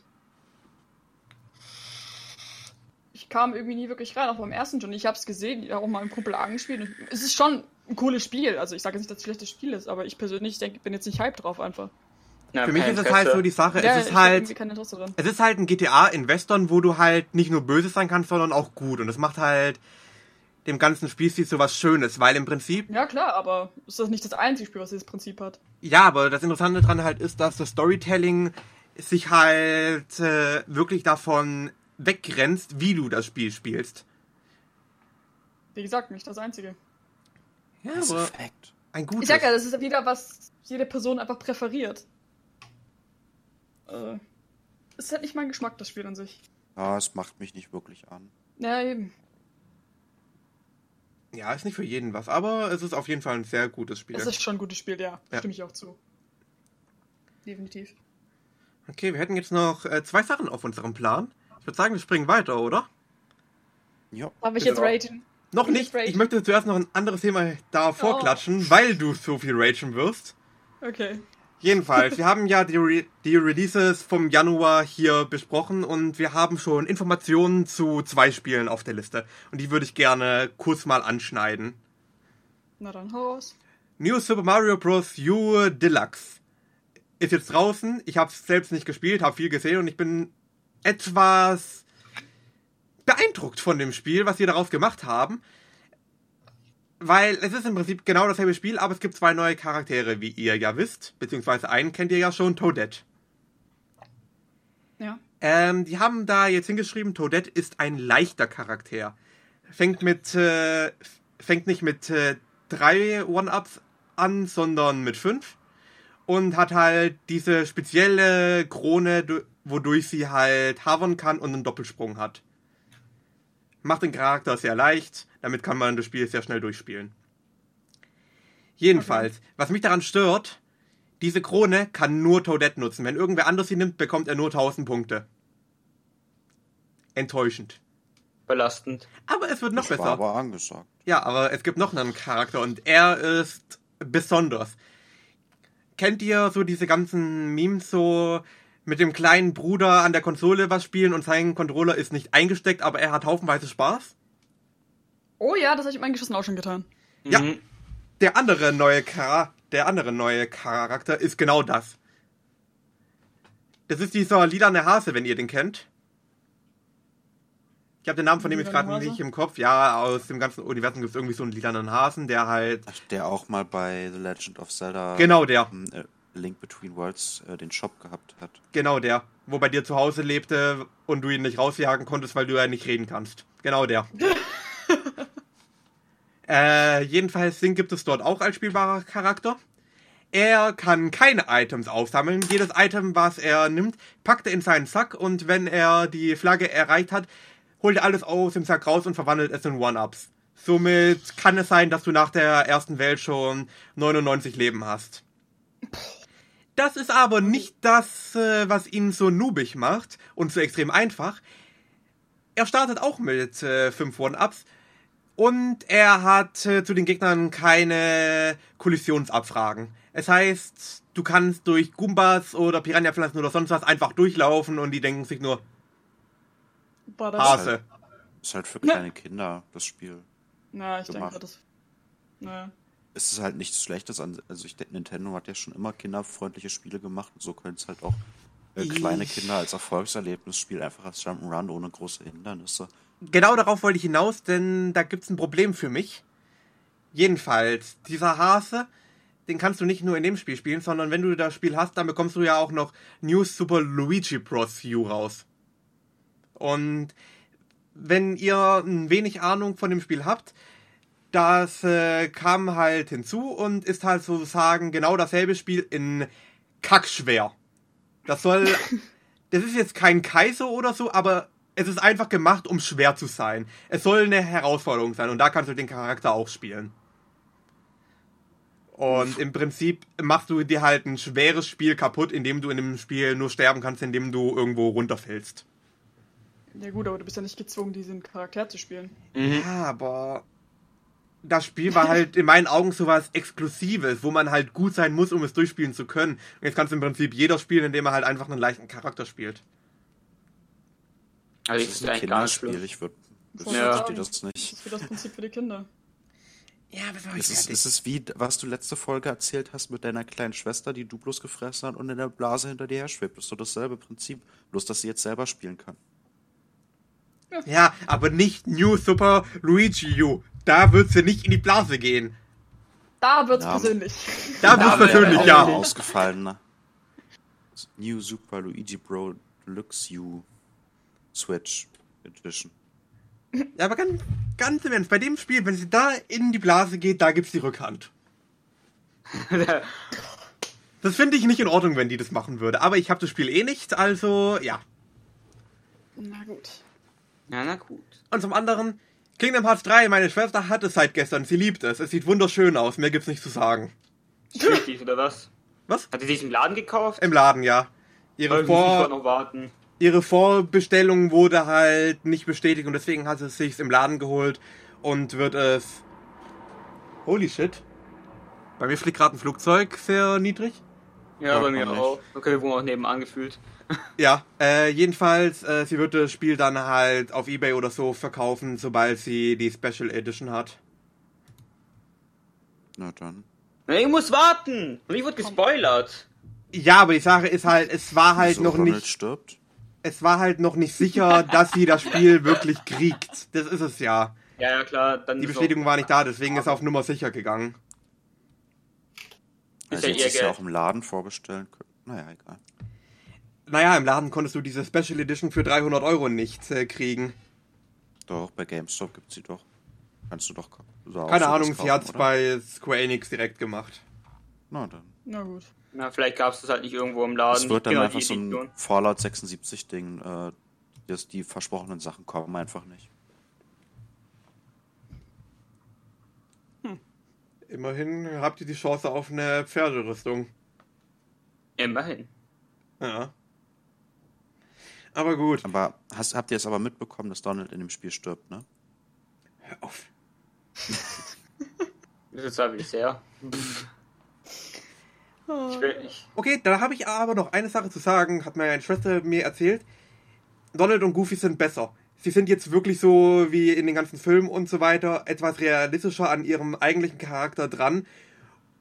Ich kam irgendwie nie wirklich rein, auch beim ersten schon. Ich habe es gesehen, ich habe auch mal einen Kumpel angespielt. Und es ist schon ein cooles Spiel. Also ich sage jetzt nicht, dass es ein schlechtes Spiel ist, aber ich persönlich denk, bin jetzt nicht hyped drauf einfach. Ja, Für mich ist es halt so die Sache, Ja, es ist halt, es ist halt ein GTA in Western, wo du halt nicht nur böse sein kannst, sondern auch gut. Und das macht halt dem ganzen Spielstil so was Schönes, weil im Prinzip, Ja klar, aber ist das nicht das einzige Spiel, was dieses Prinzip hat? ja, aber das Interessante dran halt ist, dass das Storytelling sich halt äh, wirklich davon weggrenzt, wie du das Spiel spielst. Wie gesagt, nicht das einzige. Ja, Mass aber Effect. ein gutes. Ich sag ja, das ist wieder was jede Person einfach präferiert. Äh, ist halt nicht mein Geschmack, das Spiel an sich. Ja, es macht mich nicht wirklich an. Ja, eben. Ja, ist nicht für jeden was, aber es ist auf jeden Fall ein sehr gutes Spiel. Es ist schon ein gutes Spiel, ja. Ja. Stimme ich auch zu. Definitiv. Okay, wir hätten jetzt noch äh, zwei Sachen auf unserem Plan. Ich würde sagen, wir springen weiter, oder? Ja. Darf ich jetzt raten? Noch nicht. ich möchte zuerst noch ein anderes Thema da Oh. vorklatschen, weil du so viel ragen wirst. Okay. Jedenfalls, wir haben ja die, Re die Releases vom Januar hier besprochen und wir haben schon Informationen zu zwei Spielen auf der Liste. Und die würde ich gerne kurz mal anschneiden. Na dann, hau raus. New Super Mario Bros. U Deluxe ist jetzt draußen. Ich habe es selbst nicht gespielt, habe viel gesehen und ich bin etwas beeindruckt von dem Spiel, was sie daraus gemacht haben. Weil es ist im Prinzip genau dasselbe Spiel, aber es gibt zwei neue Charaktere, wie ihr ja wisst. Beziehungsweise einen kennt ihr ja schon, Toadette. Ja. Ähm, die haben da jetzt hingeschrieben, Toadette ist ein leichter Charakter. Fängt mit, äh, fängt nicht mit äh, drei One-Ups an, sondern mit fünf. Und hat halt diese spezielle Krone, du- wodurch sie halt havern kann und einen Doppelsprung hat. Macht den Charakter sehr leicht, damit kann man das Spiel sehr schnell durchspielen. Jedenfalls, was mich daran stört, diese Krone kann nur Toadette nutzen. Wenn irgendwer anders sie nimmt, bekommt er nur 1000 Punkte. Enttäuschend. Belastend. Aber es wird noch Das war besser. aber angesagt. Ja, aber es gibt noch einen Charakter und er ist besonders. Kennt ihr so diese ganzen Memes so mit dem kleinen Bruder an der Konsole was spielen und sein Controller ist nicht eingesteckt, aber er hat haufenweise Spaß? Oh ja, das habe ich mit meinen Geschossen auch schon getan. Ja. Mhm. Der andere neue der andere neue Charakter ist genau das. Das ist dieser lilane Hase, wenn ihr den kennt. Ich habe den Namen von dem jetzt gerade nicht im Kopf. Ja, aus dem ganzen Universum gibt es irgendwie so einen lilanen Hasen, der halt. Ach, der auch mal bei The Legend of Zelda Genau der. ähm, äh, Link Between Worlds äh, den Shop gehabt hat. Genau der. Wo bei dir zu Hause lebte und du ihn nicht rausjagen konntest, weil du ja nicht reden kannst. Genau der. äh, jedenfalls den gibt es dort auch als spielbarer Charakter. Er kann keine Items aufsammeln. Jedes Item, was er nimmt, packt er in seinen Sack und wenn er die Flagge erreicht hat, holt er alles aus dem Sack raus und verwandelt es in One-Ups. Somit kann es sein, dass du nach der ersten Welt schon 99 Leben hast. Das ist aber nicht das, äh, was ihn so noobig macht und so extrem einfach. Er startet auch mit äh, 5 One-Ups und er hat äh, zu den Gegnern keine Kollisionsabfragen. Es heißt, du kannst durch Goombas oder Piranha-Pflanzen oder sonst was einfach durchlaufen und die denken sich nur? Hase. Ist halt für kleine Kinder, das Spiel. Na, ich denke, gemacht. das. Naja. Es ist halt nichts Schlechtes an. Also ich denke, Nintendo hat ja schon immer kinderfreundliche Spiele gemacht und so können es halt auch äh, kleine Kinder als Erfolgserlebnisspiel einfach als Jump'n'Run ohne große Hindernisse. Genau darauf wollte ich hinaus, denn da gibt's ein Problem für mich. Jedenfalls, dieser Hase, den kannst du nicht nur in dem Spiel spielen, sondern wenn du das Spiel hast, dann bekommst du ja auch noch New Super Luigi Bros. U raus. Und wenn ihr ein wenig Ahnung von dem Spiel habt, das äh, kam halt hinzu und ist halt sozusagen genau dasselbe Spiel in kackschwer. Das soll, das ist jetzt kein Kaiser oder so, aber es ist einfach gemacht, um schwer zu sein. Es soll eine Herausforderung sein und da kannst du den Charakter auch spielen. Und im Prinzip machst du dir halt ein schweres Spiel kaputt, indem du in dem Spiel nur sterben kannst, indem du irgendwo runterfällst. Ja gut, aber du bist ja nicht gezwungen, diesen Charakter zu spielen. Mhm. Ja, aber das Spiel war halt in meinen Augen sowas Exklusives, wo man halt gut sein muss, um es durchspielen zu können. Und jetzt kannst du im Prinzip jeder spielen, indem er halt einfach einen leichten Charakter spielt. Also Das ich ist ein eigentlich gar nicht Kinderspiel, ich würde Ja. ich verstehe das Das nicht. ist für das Prinzip für die Kinder. Ja, soll Es ist, es ist wie, was du letzte Folge erzählt hast mit deiner kleinen Schwester, die du bloß gefressen hat und in der Blase hinter dir her schwebt. Das ist so dasselbe Prinzip. Bloß, dass sie jetzt selber spielen kann. Ja, aber nicht New Super Luigi U. Da wird's ja nicht in die Blase gehen. Da wird's Ja. persönlich. Da wird's aber- persönlich, ja. Ausgefallen, ne? New Super Luigi Bro Deluxe U Switch Edition. Ja, aber ganz, ganz im Ernst, bei dem Spiel, wenn sie da in die Blase geht, da gibt's die Rückhand. Das finde ich nicht in Ordnung, wenn die das machen würde. Aber ich habe das Spiel eh nicht, also ja. Na gut. ja, na gut. Und zum anderen, Kingdom Hearts 3, meine Schwester hat es seit gestern, sie liebt es. Es sieht wunderschön aus, mehr gibt's nicht zu sagen. Dies oder was? Was? Hat sie diesen Laden gekauft? Im Laden, ja. Ihre, Vor noch warten. ihre Vorbestellung wurde halt nicht bestätigt und deswegen hat sie es sich im Laden geholt. und wird es. Holy shit. Bei mir fliegt gerade ein Flugzeug sehr niedrig. Ja, bei mir auch. Okay, wir wurden auch nebenan gefühlt. Ja, äh, jedenfalls, äh, sie wird das Spiel dann halt auf Ebay oder so verkaufen, sobald sie die Special Edition hat. Na dann. Na, ich muss warten! Und ich wurde gespoilert. Ja, aber die Sache ist halt, es war halt Wieso noch nicht, stirbt? es war halt noch nicht sicher, dass sie das Spiel wirklich kriegt. Das ist es ja. Ja, ja, klar. Dann Die Bestätigung auch- war nicht da, deswegen ist auf Nummer sicher gegangen. Ist Also ja hätte ihr es ja auch im Laden vorbestellen können. Naja, egal. Naja, im Laden konntest du diese Special Edition für 300 Euro nicht äh, kriegen. Doch, bei GameStop gibt's sie doch. Kannst du doch so Keine Ahnung, sie kaufen, hat's oder? bei Square Enix direkt gemacht. Na dann. Na gut. Na, vielleicht gab es das halt nicht irgendwo im Laden. Es wird dann Genau, einfach so ein. Fallout 76 Ding, äh, dass die versprochenen Sachen kommen einfach nicht. Immerhin habt ihr die Chance auf eine Pferderüstung. Immerhin. Ja. Aber gut. Aber hast, habt ihr es aber mitbekommen, dass Donald in dem Spiel stirbt, ne? Hör auf. Das ist zwar wie sehr. Ich will nicht. Okay, da habe ich aber noch eine Sache zu sagen, hat meine Schwester mir erzählt. Donald und Goofy sind besser. Sie sind jetzt wirklich so wie in den ganzen Filmen und so weiter etwas realistischer an ihrem eigentlichen Charakter dran.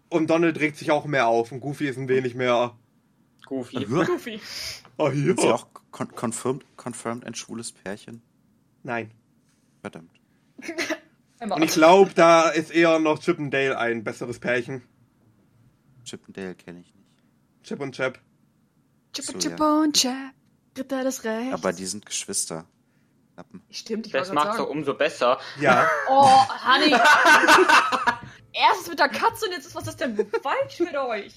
Und Donald regt sich auch mehr auf und Goofy ist ein wenig mehr. Goofy. Goofy. Ah, hier. Ist ja auch con confirmed, confirmed ein schwules Pärchen? Nein. Verdammt. Und ich glaube, da ist eher noch Chip und Dale ein besseres Pärchen. Chip und Dale kenne ich nicht. Chip und Chap. Chippa So, Chippa und Chap. Ritter des Rechts. Aber die sind Geschwister. Lappen. Stimmt, ich Das macht doch umso besser. Ja. Oh, Honey. Erst mit der Katze und jetzt ist was ist denn falsch mit euch?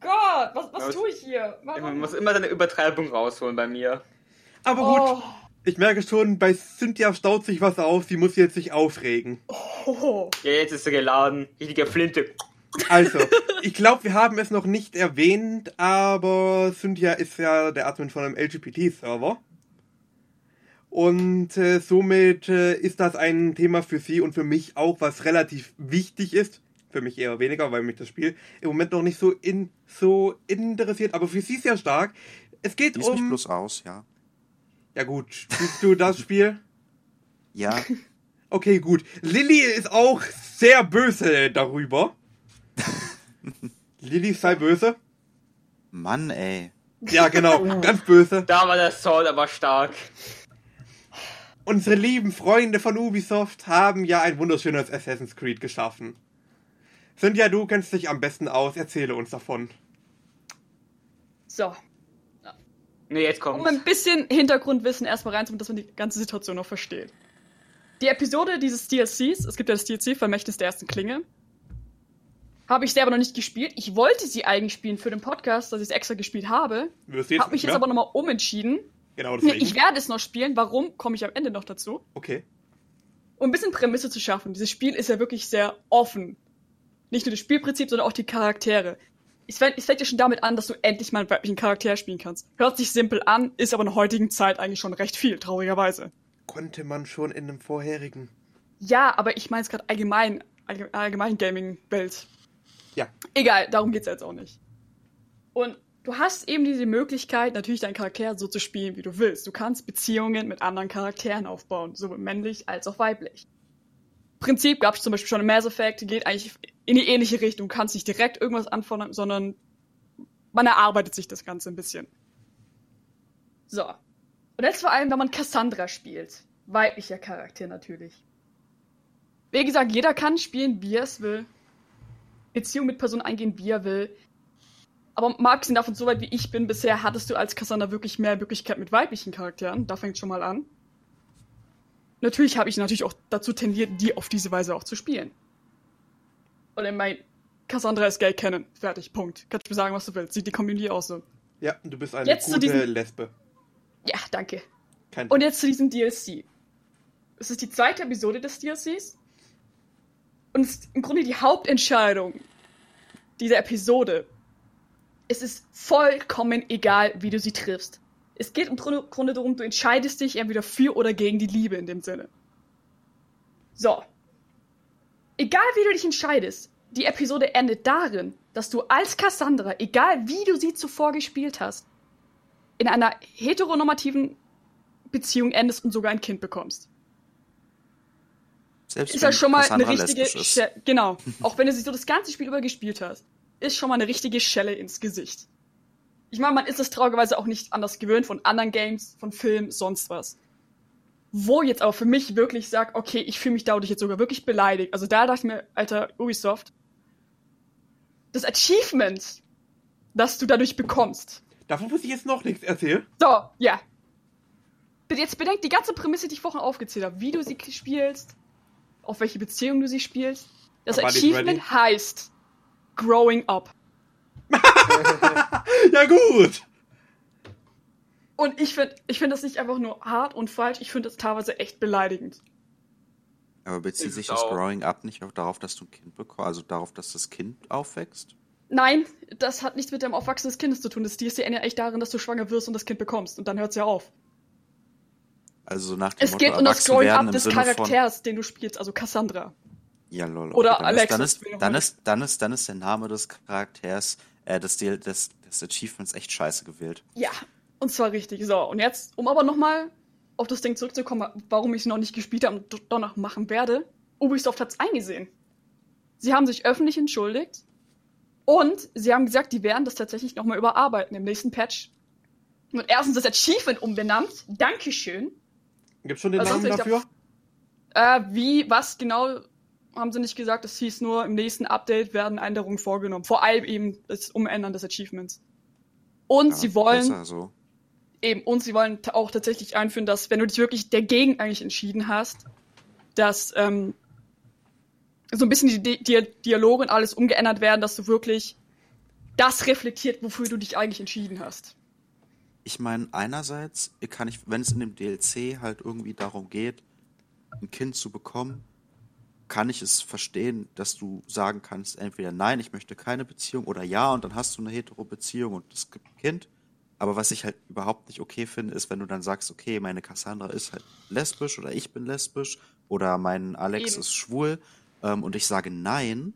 Gott, was, was tue ich hier? Man Warum? muss immer seine Übertreibung rausholen bei mir. Aber gut, Oh, ich merke schon, bei Cynthia staut sich was auf. Sie muss jetzt sich aufregen. oh. Ja, jetzt ist er geladen. Richtiger Flinte. Also, ich glaube, wir haben es noch nicht erwähnt, aber Cynthia ist ja der Admin von einem LGBT-Server. Und äh, somit äh, ist das ein Thema für sie und für mich auch, was relativ wichtig ist. Für mich eher weniger, weil mich das Spiel im Moment noch nicht so in so interessiert, aber für sie sehr stark. Es geht nicht um. bloß aus, ja. Ja gut, spielst du das Spiel? Ja, Okay, gut. Lilly ist auch sehr böse darüber. Lilly sei böse. Mann, ey. Ja, genau, ganz böse. Da war der Soul aber stark. Unsere lieben Freunde von Ubisoft haben ja ein wunderschönes Assassin's Creed geschaffen. Cynthia, du kennst dich am besten aus, erzähle uns davon. So, Ne, jetzt kommt. um ein bisschen Hintergrundwissen erstmal reinzuholen, dass man die ganze Situation noch versteht. Die Episode dieses DLCs, es gibt ja das DLC Vermächtnis der ersten Klinge, habe ich selber noch nicht gespielt. Ich wollte sie eigentlich spielen für den Podcast, dass ich es extra gespielt habe. Habe mich jetzt aber nochmal umentschieden. Genau Nee, deswegen. ich werde es noch spielen. Warum, komme ich am Ende noch dazu. Okay. Um ein bisschen Prämisse zu schaffen. Dieses Spiel ist ja wirklich sehr offen. Nicht nur das Spielprinzip, sondern auch die Charaktere. Es fängt, es ja schon damit an, dass du endlich mal einen weiblichen Charakter spielen kannst. Hört sich simpel an, ist aber in der heutigen Zeit eigentlich schon recht viel, traurigerweise. Konnte man schon in einem vorherigen. Ja, aber ich meine es gerade allgemein, allge- allgemein Gaming-Welt. Ja. Egal, darum geht's jetzt auch nicht. Und du hast eben diese Möglichkeit, natürlich deinen Charakter so zu spielen, wie du willst. Du kannst Beziehungen mit anderen Charakteren aufbauen, sowohl männlich als auch weiblich. Prinzip gab es zum Beispiel schon in Mass Effect, geht eigentlich in die ähnliche Richtung. Du kannst nicht direkt irgendwas anfordern, sondern man erarbeitet sich das Ganze ein bisschen. So. Und jetzt vor allem, wenn man Cassandra spielt. Weiblicher Charakter natürlich. Wie gesagt, jeder kann spielen, wie er es will. Beziehung mit Personen eingehen, wie er will. Aber abgesehen davon, so weit wie ich bin, bisher hattest du als Cassandra wirklich mehr Möglichkeit mit weiblichen Charakteren. Da fängt schon mal an. Natürlich habe ich natürlich auch dazu tendiert, die auf diese Weise auch zu spielen. Und in mein Cassandra ist gay kennen. Fertig, Punkt. Kannst du mir sagen, was du willst. Sieht die Community auch so. Ja, du bist eine Jetzt gute diesem- Lesbe. Ja, danke. Kein Und jetzt zu diesem DLC. Es ist die zweite Episode des DLCs. Und es ist im Grunde die Hauptentscheidung dieser Episode. Es ist vollkommen egal, wie du sie triffst. Es geht im Grunde, darum, du entscheidest dich entweder für oder gegen die Liebe in dem Sinne. So. Egal wie du dich entscheidest, die Episode endet darin, dass du als Cassandra, egal wie du sie zuvor gespielt hast, in einer heteronormativen Beziehung endest und sogar ein Kind bekommst. Selbst Ist ja schon mal Cassandra eine richtige Genau. Auch wenn du sie so das ganze Spiel über gespielt hast, ist schon mal eine richtige Schelle ins Gesicht. Ich meine, man ist es traurigerweise auch nicht anders gewöhnt von anderen Games, von Filmen, sonst was. Wo jetzt aber für mich wirklich sagt, okay, ich fühle mich dadurch jetzt sogar wirklich beleidigt. Also da dachte ich mir, alter Ubisoft, das Achievement, das du dadurch bekommst. Davon muss ich jetzt noch nichts erzählen. So, ja. Bitte Jetzt bedenkt die ganze Prämisse, die ich vorhin aufgezählt habe, wie du sie spielst, auf welche Beziehung du sie spielst. Das Aber Achievement heißt Growing Up. Ja, gut. Und ich finde ich find das nicht einfach nur hart und falsch, ich finde das teilweise echt beleidigend. Aber bezieht sich das. Growing Up nicht auch darauf, dass du ein Kind bekommst, also darauf, dass das Kind aufwächst? Nein, das hat nichts mit dem Aufwachsen des Kindes zu tun. Das endet ja echt darin, dass du schwanger wirst und das Kind bekommst. Und dann hört es ja auf. Also nach dem Es Motto geht um das Growing Up des Sinne Charakters, den du spielst, also Cassandra. Ja, lol. Oder dann Alexis, Ist, dann, ist, dann, ist, dann, ist, dann ist der Name des Charakters, äh, des, des, des Achievements echt scheiße gewählt. Ja, und zwar richtig. So, und jetzt, um aber nochmal auf das Ding zurückzukommen, warum ich es noch nicht gespielt habe und doch noch machen werde. Ubisoft hat es eingesehen. Sie haben sich öffentlich entschuldigt und sie haben gesagt, die werden das tatsächlich nochmal überarbeiten im nächsten Patch. Und erstens das Achievement umbenannt. Dankeschön. Gibt's schon den Also Namen dafür? Äh, wie, was genau, haben sie nicht gesagt. Es hieß nur, im nächsten Update werden Änderungen vorgenommen. Vor allem eben das Umändern des Achievements. Und Ja, sie wollen so. Eben, und sie wollen auch tatsächlich einführen, dass, wenn du dich wirklich dagegen eigentlich entschieden hast, dass ähm, so ein bisschen die Di Di Dialoge und alles umgeändert werden, dass du wirklich das reflektiert, wofür du dich eigentlich entschieden hast. Ich meine, einerseits kann ich, wenn es in dem DLC halt irgendwie darum geht, ein Kind zu bekommen, kann ich es verstehen, dass du sagen kannst, entweder nein, ich möchte keine Beziehung oder ja, und dann hast du eine hetero-Beziehung und es gibt ein Kind. Aber was ich halt überhaupt nicht okay finde, ist, wenn du dann sagst, okay, meine Cassandra ist halt lesbisch oder ich bin lesbisch oder mein Alex Eben. ist schwul ähm, und ich sage nein,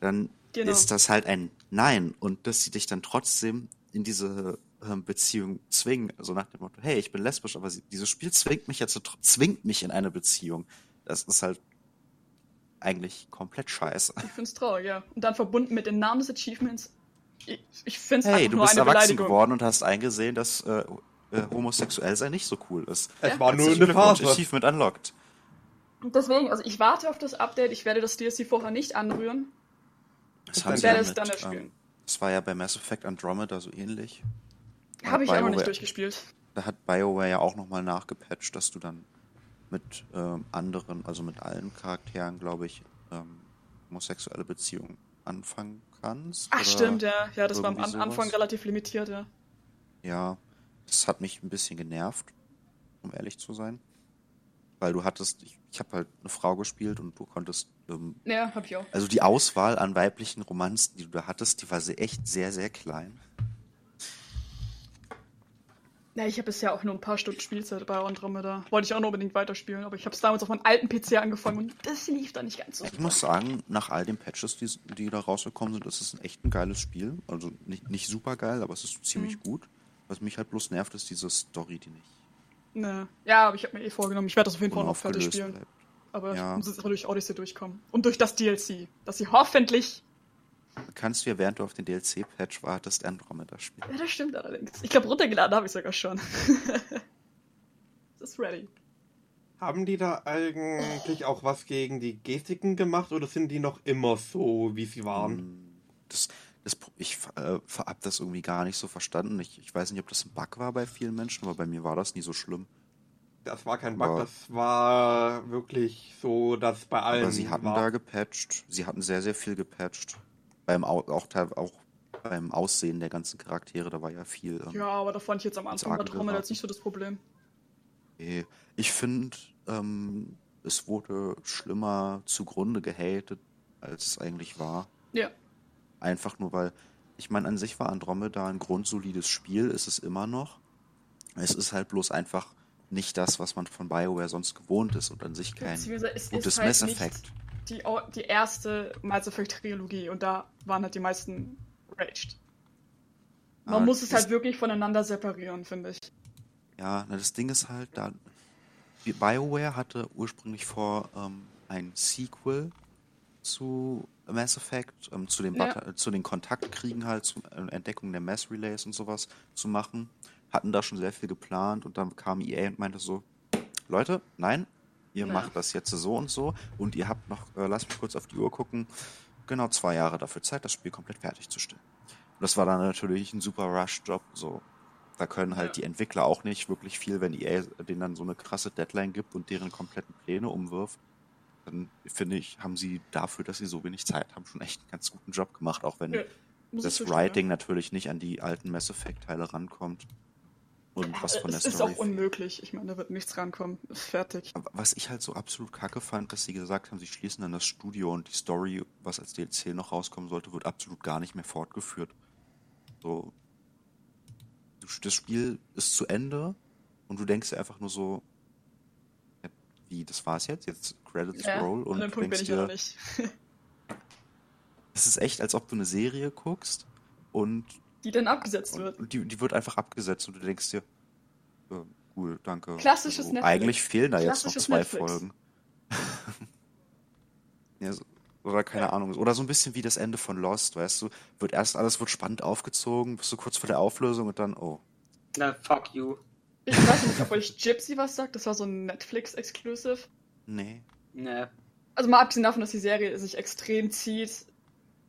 dann Genau. ist das halt ein Nein und dass sie dich dann trotzdem in diese ähm, Beziehung zwingen, also nach dem Motto, hey, ich bin lesbisch, aber sie, dieses Spiel zwingt mich jetzt, zwingt mich in eine Beziehung. Das ist halt eigentlich komplett scheiße. Ich find's traurig, ja. Und dann verbunden mit dem Namen des Achievements. Ich, ich find's Hey, einfach du nur bist eine erwachsen geworden und hast eingesehen, dass äh, äh, homosexuell sein nicht so cool ist. Es Ja. war nur eine Phase. Achievement unlocked. Und deswegen, also ich warte auf das Update, ich werde das DLC vorher nicht anrühren. Das Ich haben sie werde es dann erspielen. ähm, das war ja bei Mass Effect Andromeda so ähnlich. Habe ich auch noch nicht durchgespielt. Da hat BioWare ja auch nochmal nachgepatcht, dass du dann mit ähm, anderen, also mit allen Charakteren, glaube ich, ähm, homosexuelle Beziehungen anfangen kannst. Ach, stimmt, ja. Ja, das war am An Anfang sowas. relativ limitiert, ja. Ja, das hat mich ein bisschen genervt, um ehrlich zu sein. Weil du hattest, ich, ich habe halt eine Frau gespielt und du konntest, ähm, Ja, hab ich auch. also die Auswahl an weiblichen Romanzen, die du da hattest, die war sehr, echt sehr, sehr klein. Ja, ich habe bisher auch nur ein paar Stunden Spielzeit bei Andromeda. Wollte ich auch noch unbedingt weiterspielen, aber ich habe es damals auf meinem alten PC angefangen und das lief da nicht ganz so. Ich muss sagen, nach all den Patches, die, die da rausgekommen sind, ist es ein echt ein geiles Spiel. Also nicht, nicht super geil, aber es ist ziemlich Mhm. gut. Was mich halt bloß nervt, ist diese Story, die nicht Ne. Ja, aber ich habe mir eh vorgenommen, ich werde das auf jeden Fall noch fertig spielen. bleibt. Aber Ja. ich muss jetzt auch durch Odyssey durchkommen. Und durch das DLC, das sie hoffentlich. Du kannst dir, während du auf den DLC-Patch wartest, Andromeda spielen. Ja, das stimmt allerdings. Ich glaube, runtergeladen habe ich sogar schon. das ist ready. Haben die da eigentlich auch was gegen die Gestiken gemacht oder sind die noch immer so, wie sie waren? Hm, Das, das, ich äh, hab das irgendwie gar nicht so verstanden. Ich, ich weiß nicht, ob das ein Bug war bei vielen Menschen, aber bei mir war das nie so schlimm. Das war kein Bug, Ja. das war wirklich so, dass bei allen Aber sie hatten war. da gepatcht. Sie hatten sehr, sehr viel gepatcht. Beim Au auch, auch beim Aussehen der ganzen Charaktere, da war ja viel. ähm, Ja, aber da fand ich jetzt am Anfang bei mal. jetzt nicht so das Problem. Ich finde, ähm, es wurde schlimmer zugrunde gehatet, als es eigentlich war. Ja. Einfach nur, weil, ich meine, an sich war Andromeda ein grundsolides Spiel, ist es immer noch. Es ist halt bloß einfach nicht das, was man von BioWare sonst gewohnt ist und an sich kein gutes halt Mass nicht. Die, die erste Mass Effect Trilogie und da waren halt die meisten raged. Man Ah, muss es halt wirklich voneinander separieren, finde ich. Ja, na, das Ding ist halt, da BioWare hatte ursprünglich vor, ähm, ein Sequel zu Mass Effect, ähm, zu, den Ja. Äh, zu den Kontaktkriegen halt, zur äh, Entdeckung der Mass Relays und sowas zu machen. Hatten da schon sehr viel geplant und dann kam EA und meinte so, Leute, nein, ihr Ja. macht das jetzt so und so und ihr habt noch, äh, lasst mich kurz auf die Uhr gucken, genau zwei Jahre dafür Zeit, das Spiel komplett fertigzustellen. Und das war dann natürlich ein super Rush-Job, so. Da können halt Ja. die Entwickler auch nicht wirklich viel, wenn EA denen dann so eine krasse Deadline gibt und deren kompletten Pläne umwirft. Dann finde ich, haben sie dafür, dass sie so wenig Zeit haben, schon echt einen ganz guten Job gemacht, auch wenn Ja, das Writing natürlich nicht an die alten Mass Effect-Teile rankommt. Und ja. was von der es ist Story auch unmöglich. Ich meine, da wird nichts rankommen. Ist fertig. Was ich halt so absolut kacke fand, dass sie gesagt haben, sie schließen dann das Studio und die Story, was als DLC noch rauskommen sollte, wird absolut gar nicht mehr fortgeführt. So. Das Spiel ist zu Ende und du denkst einfach nur so, wie, das war's jetzt? Jetzt Credits Ja, Roll und an Punkt bin denkst ich ja noch dir, nicht. es ist echt, als ob du eine Serie guckst und, Die dann abgesetzt wird. und die, die wird einfach abgesetzt und du denkst dir, ja, cool, danke. Klassisches Netflix. Eigentlich fehlen da jetzt noch zwei Netflix. Folgen. ja, so, oder keine Ahnung. Oder so ein bisschen wie das Ende von Lost, weißt du? Wird erst alles wird spannend aufgezogen, bist du kurz vor der Auflösung und dann, oh. Na, fuck you. Ich weiß nicht, ob euch Gypsy was sagt. Das war so ein Netflix-Exclusive. Nee. Ne. Also mal abgesehen davon, dass die Serie sich extrem zieht.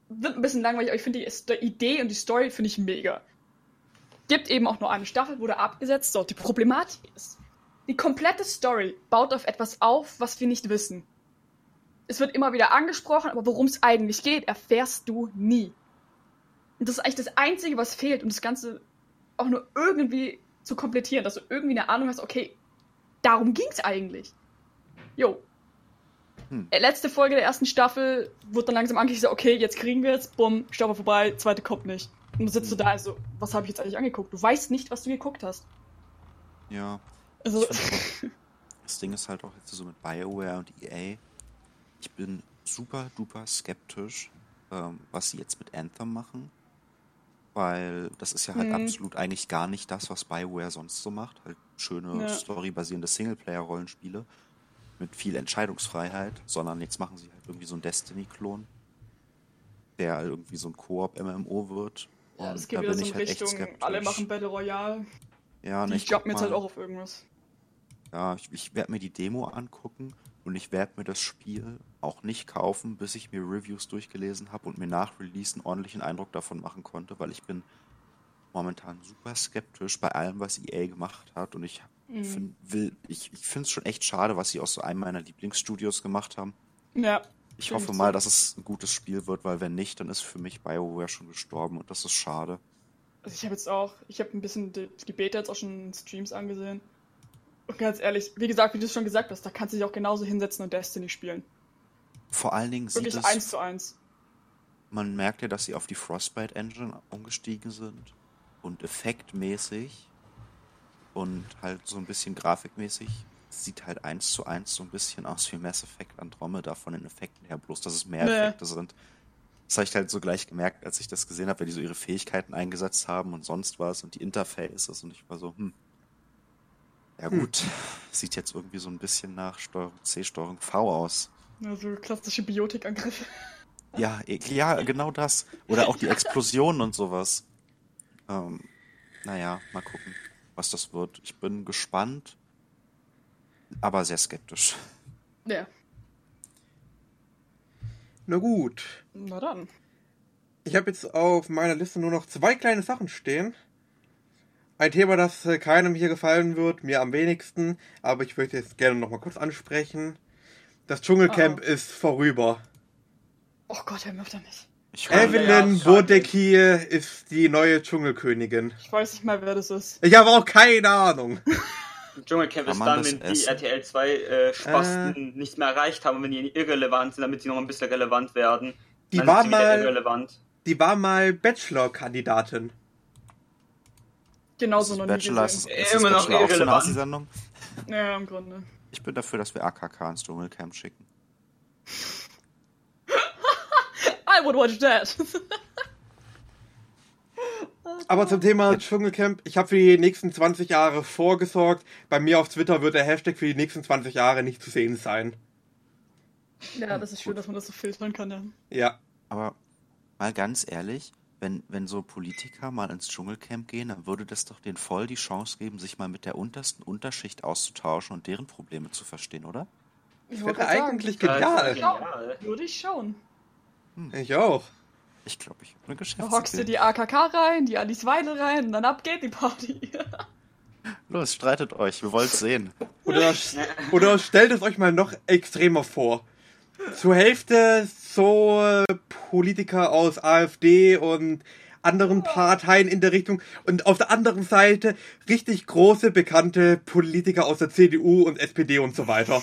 Wird ein bisschen langweilig, aber ich finde die Idee und die Story finde ich mega. Gibt eben auch nur eine Staffel, wurde abgesetzt. So, die Problematik ist, die komplette Story baut auf etwas auf, was wir nicht wissen. Es wird immer wieder angesprochen, aber worum es eigentlich geht, erfährst du nie. Und das ist eigentlich das Einzige, was fehlt, um das Ganze auch nur irgendwie zu komplettieren, dass du irgendwie eine Ahnung hast, okay, darum ging's eigentlich. Jo, Hm. äh, letzte Folge der ersten Staffel wird dann langsam angekündigt, so, okay, jetzt kriegen wir es, bumm, Staffel vorbei, zweite kommt nicht. Und dann sitzt du da, also, was habe ich jetzt eigentlich angeguckt? Du weißt nicht, was du geguckt hast. Ja. Also, find Das Ding ist halt auch jetzt so mit BioWare und EA. Ich bin super duper skeptisch, ähm, was sie jetzt mit Anthem machen. Weil das ist ja halt Mhm. absolut eigentlich gar nicht das, was BioWare sonst so macht. Halt schöne Ja. storybasierende Singleplayer-Rollenspiele mit viel Entscheidungsfreiheit, sondern jetzt machen sie halt irgendwie so einen Destiny-Klon, der irgendwie so ein Koop-MMO wird. ja, es geht da wieder so in halt Richtung, alle machen Battle Royale. ja, Die ich guck jumpen jetzt halt auch auf irgendwas. ja, ich, ich werde mir die Demo angucken und ich werde mir das Spiel auch nicht kaufen, bis ich mir Reviews durchgelesen habe und mir nach Release einen ordentlichen Eindruck davon machen konnte, weil ich bin momentan super skeptisch bei allem, was EA gemacht hat und ich Mhm. find, will, ich, ich finde es schon echt schade, was sie aus so einem meiner Lieblingsstudios gemacht haben. Ja, Ich hoffe mal, zu. dass es ein gutes Spiel wird, weil wenn nicht, dann ist für mich BioWare schon gestorben und das ist schade. also ich habe jetzt auch, ich habe ein bisschen die, die Beta jetzt auch schon in Streams angesehen. Und ganz ehrlich, wie gesagt, wie du es schon gesagt hast, da kannst du dich auch genauso hinsetzen und Destiny spielen. Vor allen Dingen sieht Wirklich es eins zu eins. Man merkt ja, dass sie auf die Frostbite Engine umgestiegen sind und effektmäßig und halt so ein bisschen grafikmäßig sieht halt eins zu eins so ein bisschen aus wie Mass Effect Andromeda von den Effekten her, bloß dass es mehr Nee. Effekte sind. Das habe ich halt so gleich gemerkt, als ich das gesehen habe, weil die so ihre Fähigkeiten eingesetzt haben und sonst was und die Interfaces und ich war so, hm. Ja Hm. gut, sieht jetzt irgendwie so ein bisschen nach Steuerung C, Steuerung V aus. Also klassische Biotikangriffe. Ja, e- ja, genau das. Oder auch die Explosionen und sowas. Ähm, naja, mal gucken, was das wird. Ich bin gespannt, aber sehr skeptisch. Ja, Na gut. na dann. Ich habe jetzt auf meiner Liste nur noch zwei kleine Sachen stehen. Ein Thema, das keinem hier gefallen wird, mir am wenigsten, aber ich würde jetzt gerne noch mal kurz ansprechen. Das Dschungelcamp Oh. ist vorüber. Oh Gott, er möchte nicht. Ich Äh, Evelyn. Bodecki ist die neue Dschungelkönigin. Ich weiß nicht mal, wer das ist. Ich habe auch keine Ahnung. Dschungelcamp ist dann, wenn die? RTL 2 äh, Spasten nichts mehr erreicht haben und wenn die irrelevant sind, damit sie noch ein bisschen relevant werden. Die dann war mal- irrelevant. Die war mal Bachelor-Kandidatin. Genauso ist noch nie Bachelor, ist, gesehen. ist das Immer noch Bachelor auch so irrelevant. Assi-Sendung? Ja, im Grunde. Ich bin dafür, dass wir AKK ins Dschungelcamp schicken. I would watch that. Aber zum Thema Dschungelcamp, ich habe für die nächsten 20 Jahre vorgesorgt. Bei mir auf Twitter wird der Hashtag für die nächsten 20 Jahre nicht zu sehen sein. ja, das ist schön, dass man das so filtern kann, ja. Ja. Aber mal ganz ehrlich, wenn, wenn so Politiker mal ins Dschungelcamp gehen, dann würde das doch denen voll die Chance geben, sich mal mit der untersten Unterschicht auszutauschen und deren Probleme zu verstehen, oder? Ich wäre eigentlich genial. genial. Würde ich schauen. Ich auch. Ich glaube, ich habe eine Da hockst du Geschäftsidee. die AKK rein, die Alice Weidel rein und dann ab geht die Party. Los, streitet euch, wir wollen sehen. Oder, oder stellt es euch mal noch extremer vor. Zur Hälfte so äh, Politiker aus AfD und anderen Parteien in der Richtung und auf der anderen Seite richtig große bekannte Politiker aus der CDU und SPD und so weiter.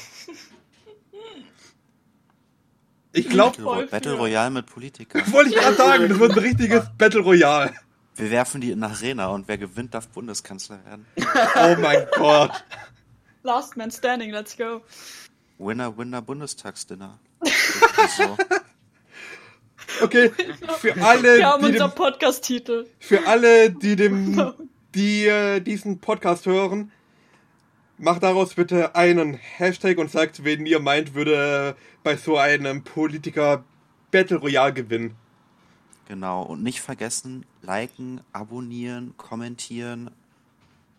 Ich glaube, Battle, Battle für. Royale mit Politikern. wollte ich gerade sagen, das wird ein richtiges Battle Royale. Wir werfen die in eine Arena und wer gewinnt, darf Bundeskanzler werden. Oh mein Gott. Last man standing, let's go. Winner, Winner, Bundestagsdinner. So. Okay, für alle, Wir haben die unser dem, Podcast-Titel. für alle, die dem, die äh, diesen Podcast hören, macht daraus bitte einen Hashtag und sagt, wen ihr meint, würde bei so einem Politiker Battle Royale gewinnen. Genau. Und nicht vergessen, liken, abonnieren, kommentieren.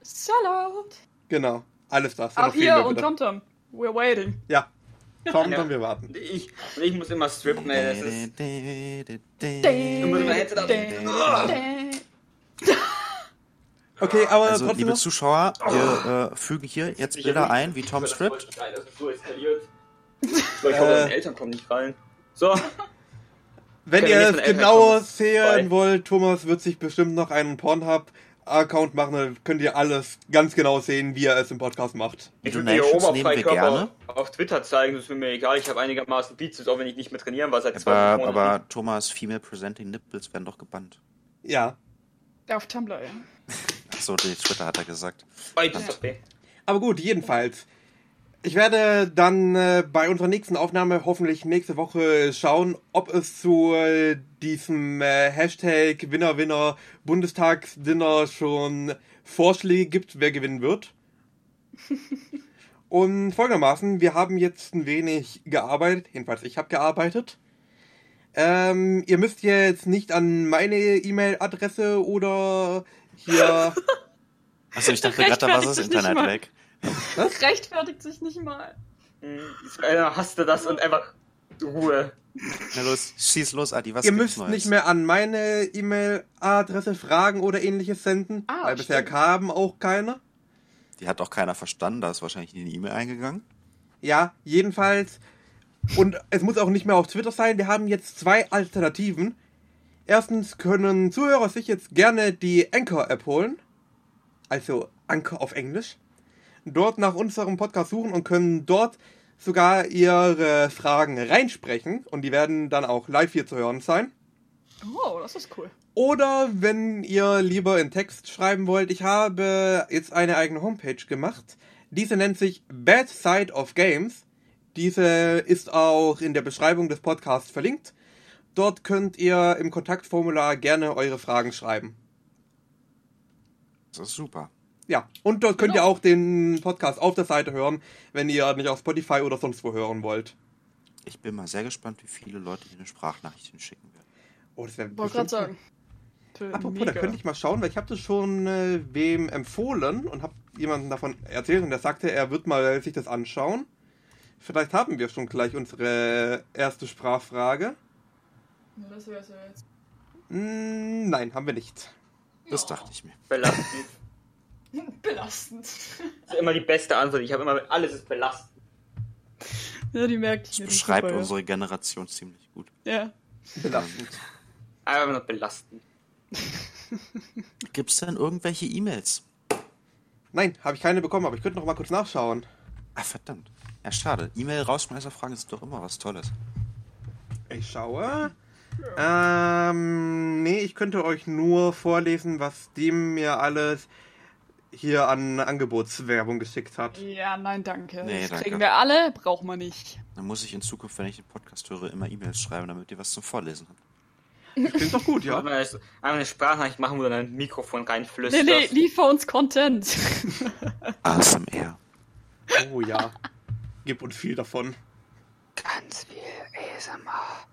Sellout. Genau, alles das. Auch hier und. TomTom. We're waiting. Ja, dann wir warten. Und ich, ich muss immer strippen, ey. Das ist. Du musst immer Headset ab- Okay, aber Also, trotzdem liebe noch, Zuschauer, wir äh, fügen hier jetzt Bilder ein, wie Tom ist so eskaliert. Ich hoffe, Äh. meine Eltern kommen nicht rein. So, wenn ihr es genauer sehen wollt, Thomas wird sich bestimmt noch einen Pornhub-Account machen, dann könnt ihr alles ganz genau sehen, wie er es im Podcast macht. ich Die würde mir Donations nehmen wir gerne. auf Twitter zeigen, das ist mir egal. Ich habe einigermaßen Bizeps, auch wenn ich nicht mehr trainieren war seit zwei Aber, Monaten. aber Thomas, Female Presenting Nipples werden doch gebannt. Ja, Auf Tumblr, ja. Achso, die Twitter hat er gesagt. Aber gut, jedenfalls. Ich werde dann äh, bei unserer nächsten Aufnahme hoffentlich nächste Woche schauen, ob es zu äh, diesem äh, Hashtag Winner Winner Bundestagsdinner schon Vorschläge gibt, wer gewinnen wird. Und folgendermaßen, wir haben jetzt ein wenig gearbeitet, jedenfalls ich habe gearbeitet. Ähm, ihr müsst jetzt nicht an meine E-Mail-Adresse oder hier Achso, ich dachte gerade, da war das Rechtfertigt sich nicht Internet mal. weg. Rechtfertigt sich nicht mal. Hm, Einer hasste das und einfach Ruhe. Na los, schieß los, Adi, was Ihr gibt's müsst Neues? nicht mehr an meine E-Mail-Adresse fragen oder ähnliches senden, Ah, weil bisher kamen auch keine. Die hat auch keiner verstanden, da ist wahrscheinlich in die E-Mail eingegangen. Ja, jedenfalls. Und es muss auch nicht mehr auf Twitter sein. Wir haben jetzt zwei Alternativen. Erstens können Zuhörer sich jetzt gerne die Anchor-App holen. Also Anchor auf Englisch. Dort nach unserem Podcast suchen und können dort sogar ihre Fragen reinsprechen. Und die werden dann auch live hier zu hören sein. Oh, das ist cool. Oder wenn ihr lieber in Text schreiben wollt, ich habe jetzt eine eigene Homepage gemacht. Diese nennt sich Bad Side of Games. Diese ist auch in der Beschreibung des Podcasts verlinkt. Dort könnt ihr im Kontaktformular gerne eure Fragen schreiben. Das ist super. Ja, und dort könnt ihr Genau. auch den Podcast auf der Seite hören, wenn ihr nicht auf Spotify oder sonst wo hören wollt. Ich bin mal sehr gespannt, wie viele Leute hier eine Sprachnachricht hinschicken werden. Oh, das wäre Wollte gerade sagen. Apropos, mega. da könnte ich mal schauen, weil ich habe das schon äh, wem empfohlen und habe jemandem davon erzählt und der sagte, er wird mal sich das anschauen. Vielleicht haben wir schon gleich unsere erste Sprachfrage. Ja, das wär's ja jetzt. Mm, nein, haben wir nicht. Das dachte ich mir. Belastend. Belastend. Das ist immer die beste Antwort. Ich habe immer, alles ist belastend. Ja, die merkt ich Das beschreibt super, unsere Generation ziemlich gut. Ja. Belastend. Einfach nur belastend. Gibt's denn irgendwelche E-Mails? Nein, habe ich keine bekommen, aber ich könnte noch mal kurz nachschauen. Ah, verdammt. Ja, schade. E-Mail-Rausschmeißerfragen ist doch immer was Tolles. Ich schaue. Ähm, nee, ich könnte euch nur vorlesen, was dem mir alles. hier an Angebotswerbung geschickt hat. Ja, nein, danke. Nee, das danke. kriegen wir alle, brauchen wir nicht. Dann muss ich in Zukunft, wenn ich den Podcast höre, immer E-Mails schreiben, damit ihr was zum Vorlesen habt. Klingt doch gut, ja. Einmal eine, Sprachnachricht machen, wo du dann ein Mikrofon reinflüsterst. Nee, nee, liefer uns Content. ASMR. Oh ja. Gib uns viel davon. Ganz viel ASMR.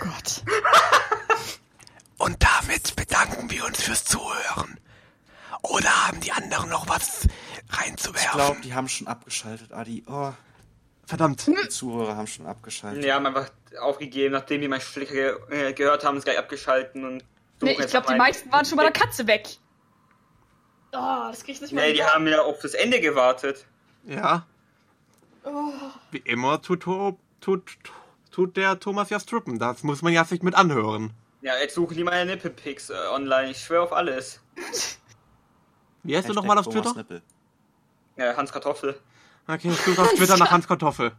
Gott. Und damit bedanken wir uns fürs Zuhören. Oder haben die anderen noch was Ich reinzuwerfen? glaube, die haben schon abgeschaltet, Adi. Oh, Verdammt. die Zuhörer haben schon abgeschaltet. Die haben einfach aufgegeben, nachdem die mein Flicker ge äh, gehört haben, ist gleich abgeschalten und Nee, ich glaube, die meisten waren schon bei der Katze weg. Oh, das krieg ich nicht mehr. Nee, die haben ja auf das Ende gewartet. Ja. Wie immer tut, tut, tut, tut der Thomas ja strippen. Das muss man ja sich mit anhören. Ja, jetzt suchen die meine Nippelpics äh, online. Ich schwöre auf alles. Wie heißt du nochmal auf Thomas Twitter? Nippel. Ja, Hans Kartoffel. Okay, ich suche auf Twitter nach Hans Kartoffel.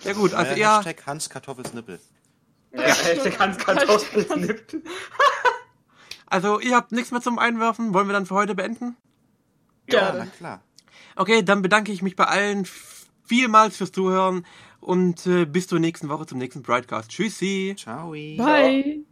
Ja gut, also Äh, ihr, Hashtag Hans Kartoffels Nippel. Ja, Hashtag Hans Kartoffel. Nippel. also ihr habt nichts mehr zum Einwerfen. Wollen wir dann für heute beenden? Ja, na klar. Okay, dann bedanke ich mich bei allen vielmals fürs Zuhören und äh, bis zur nächsten Woche zum nächsten Broadcast. Tschüssi. Ciao. Bye.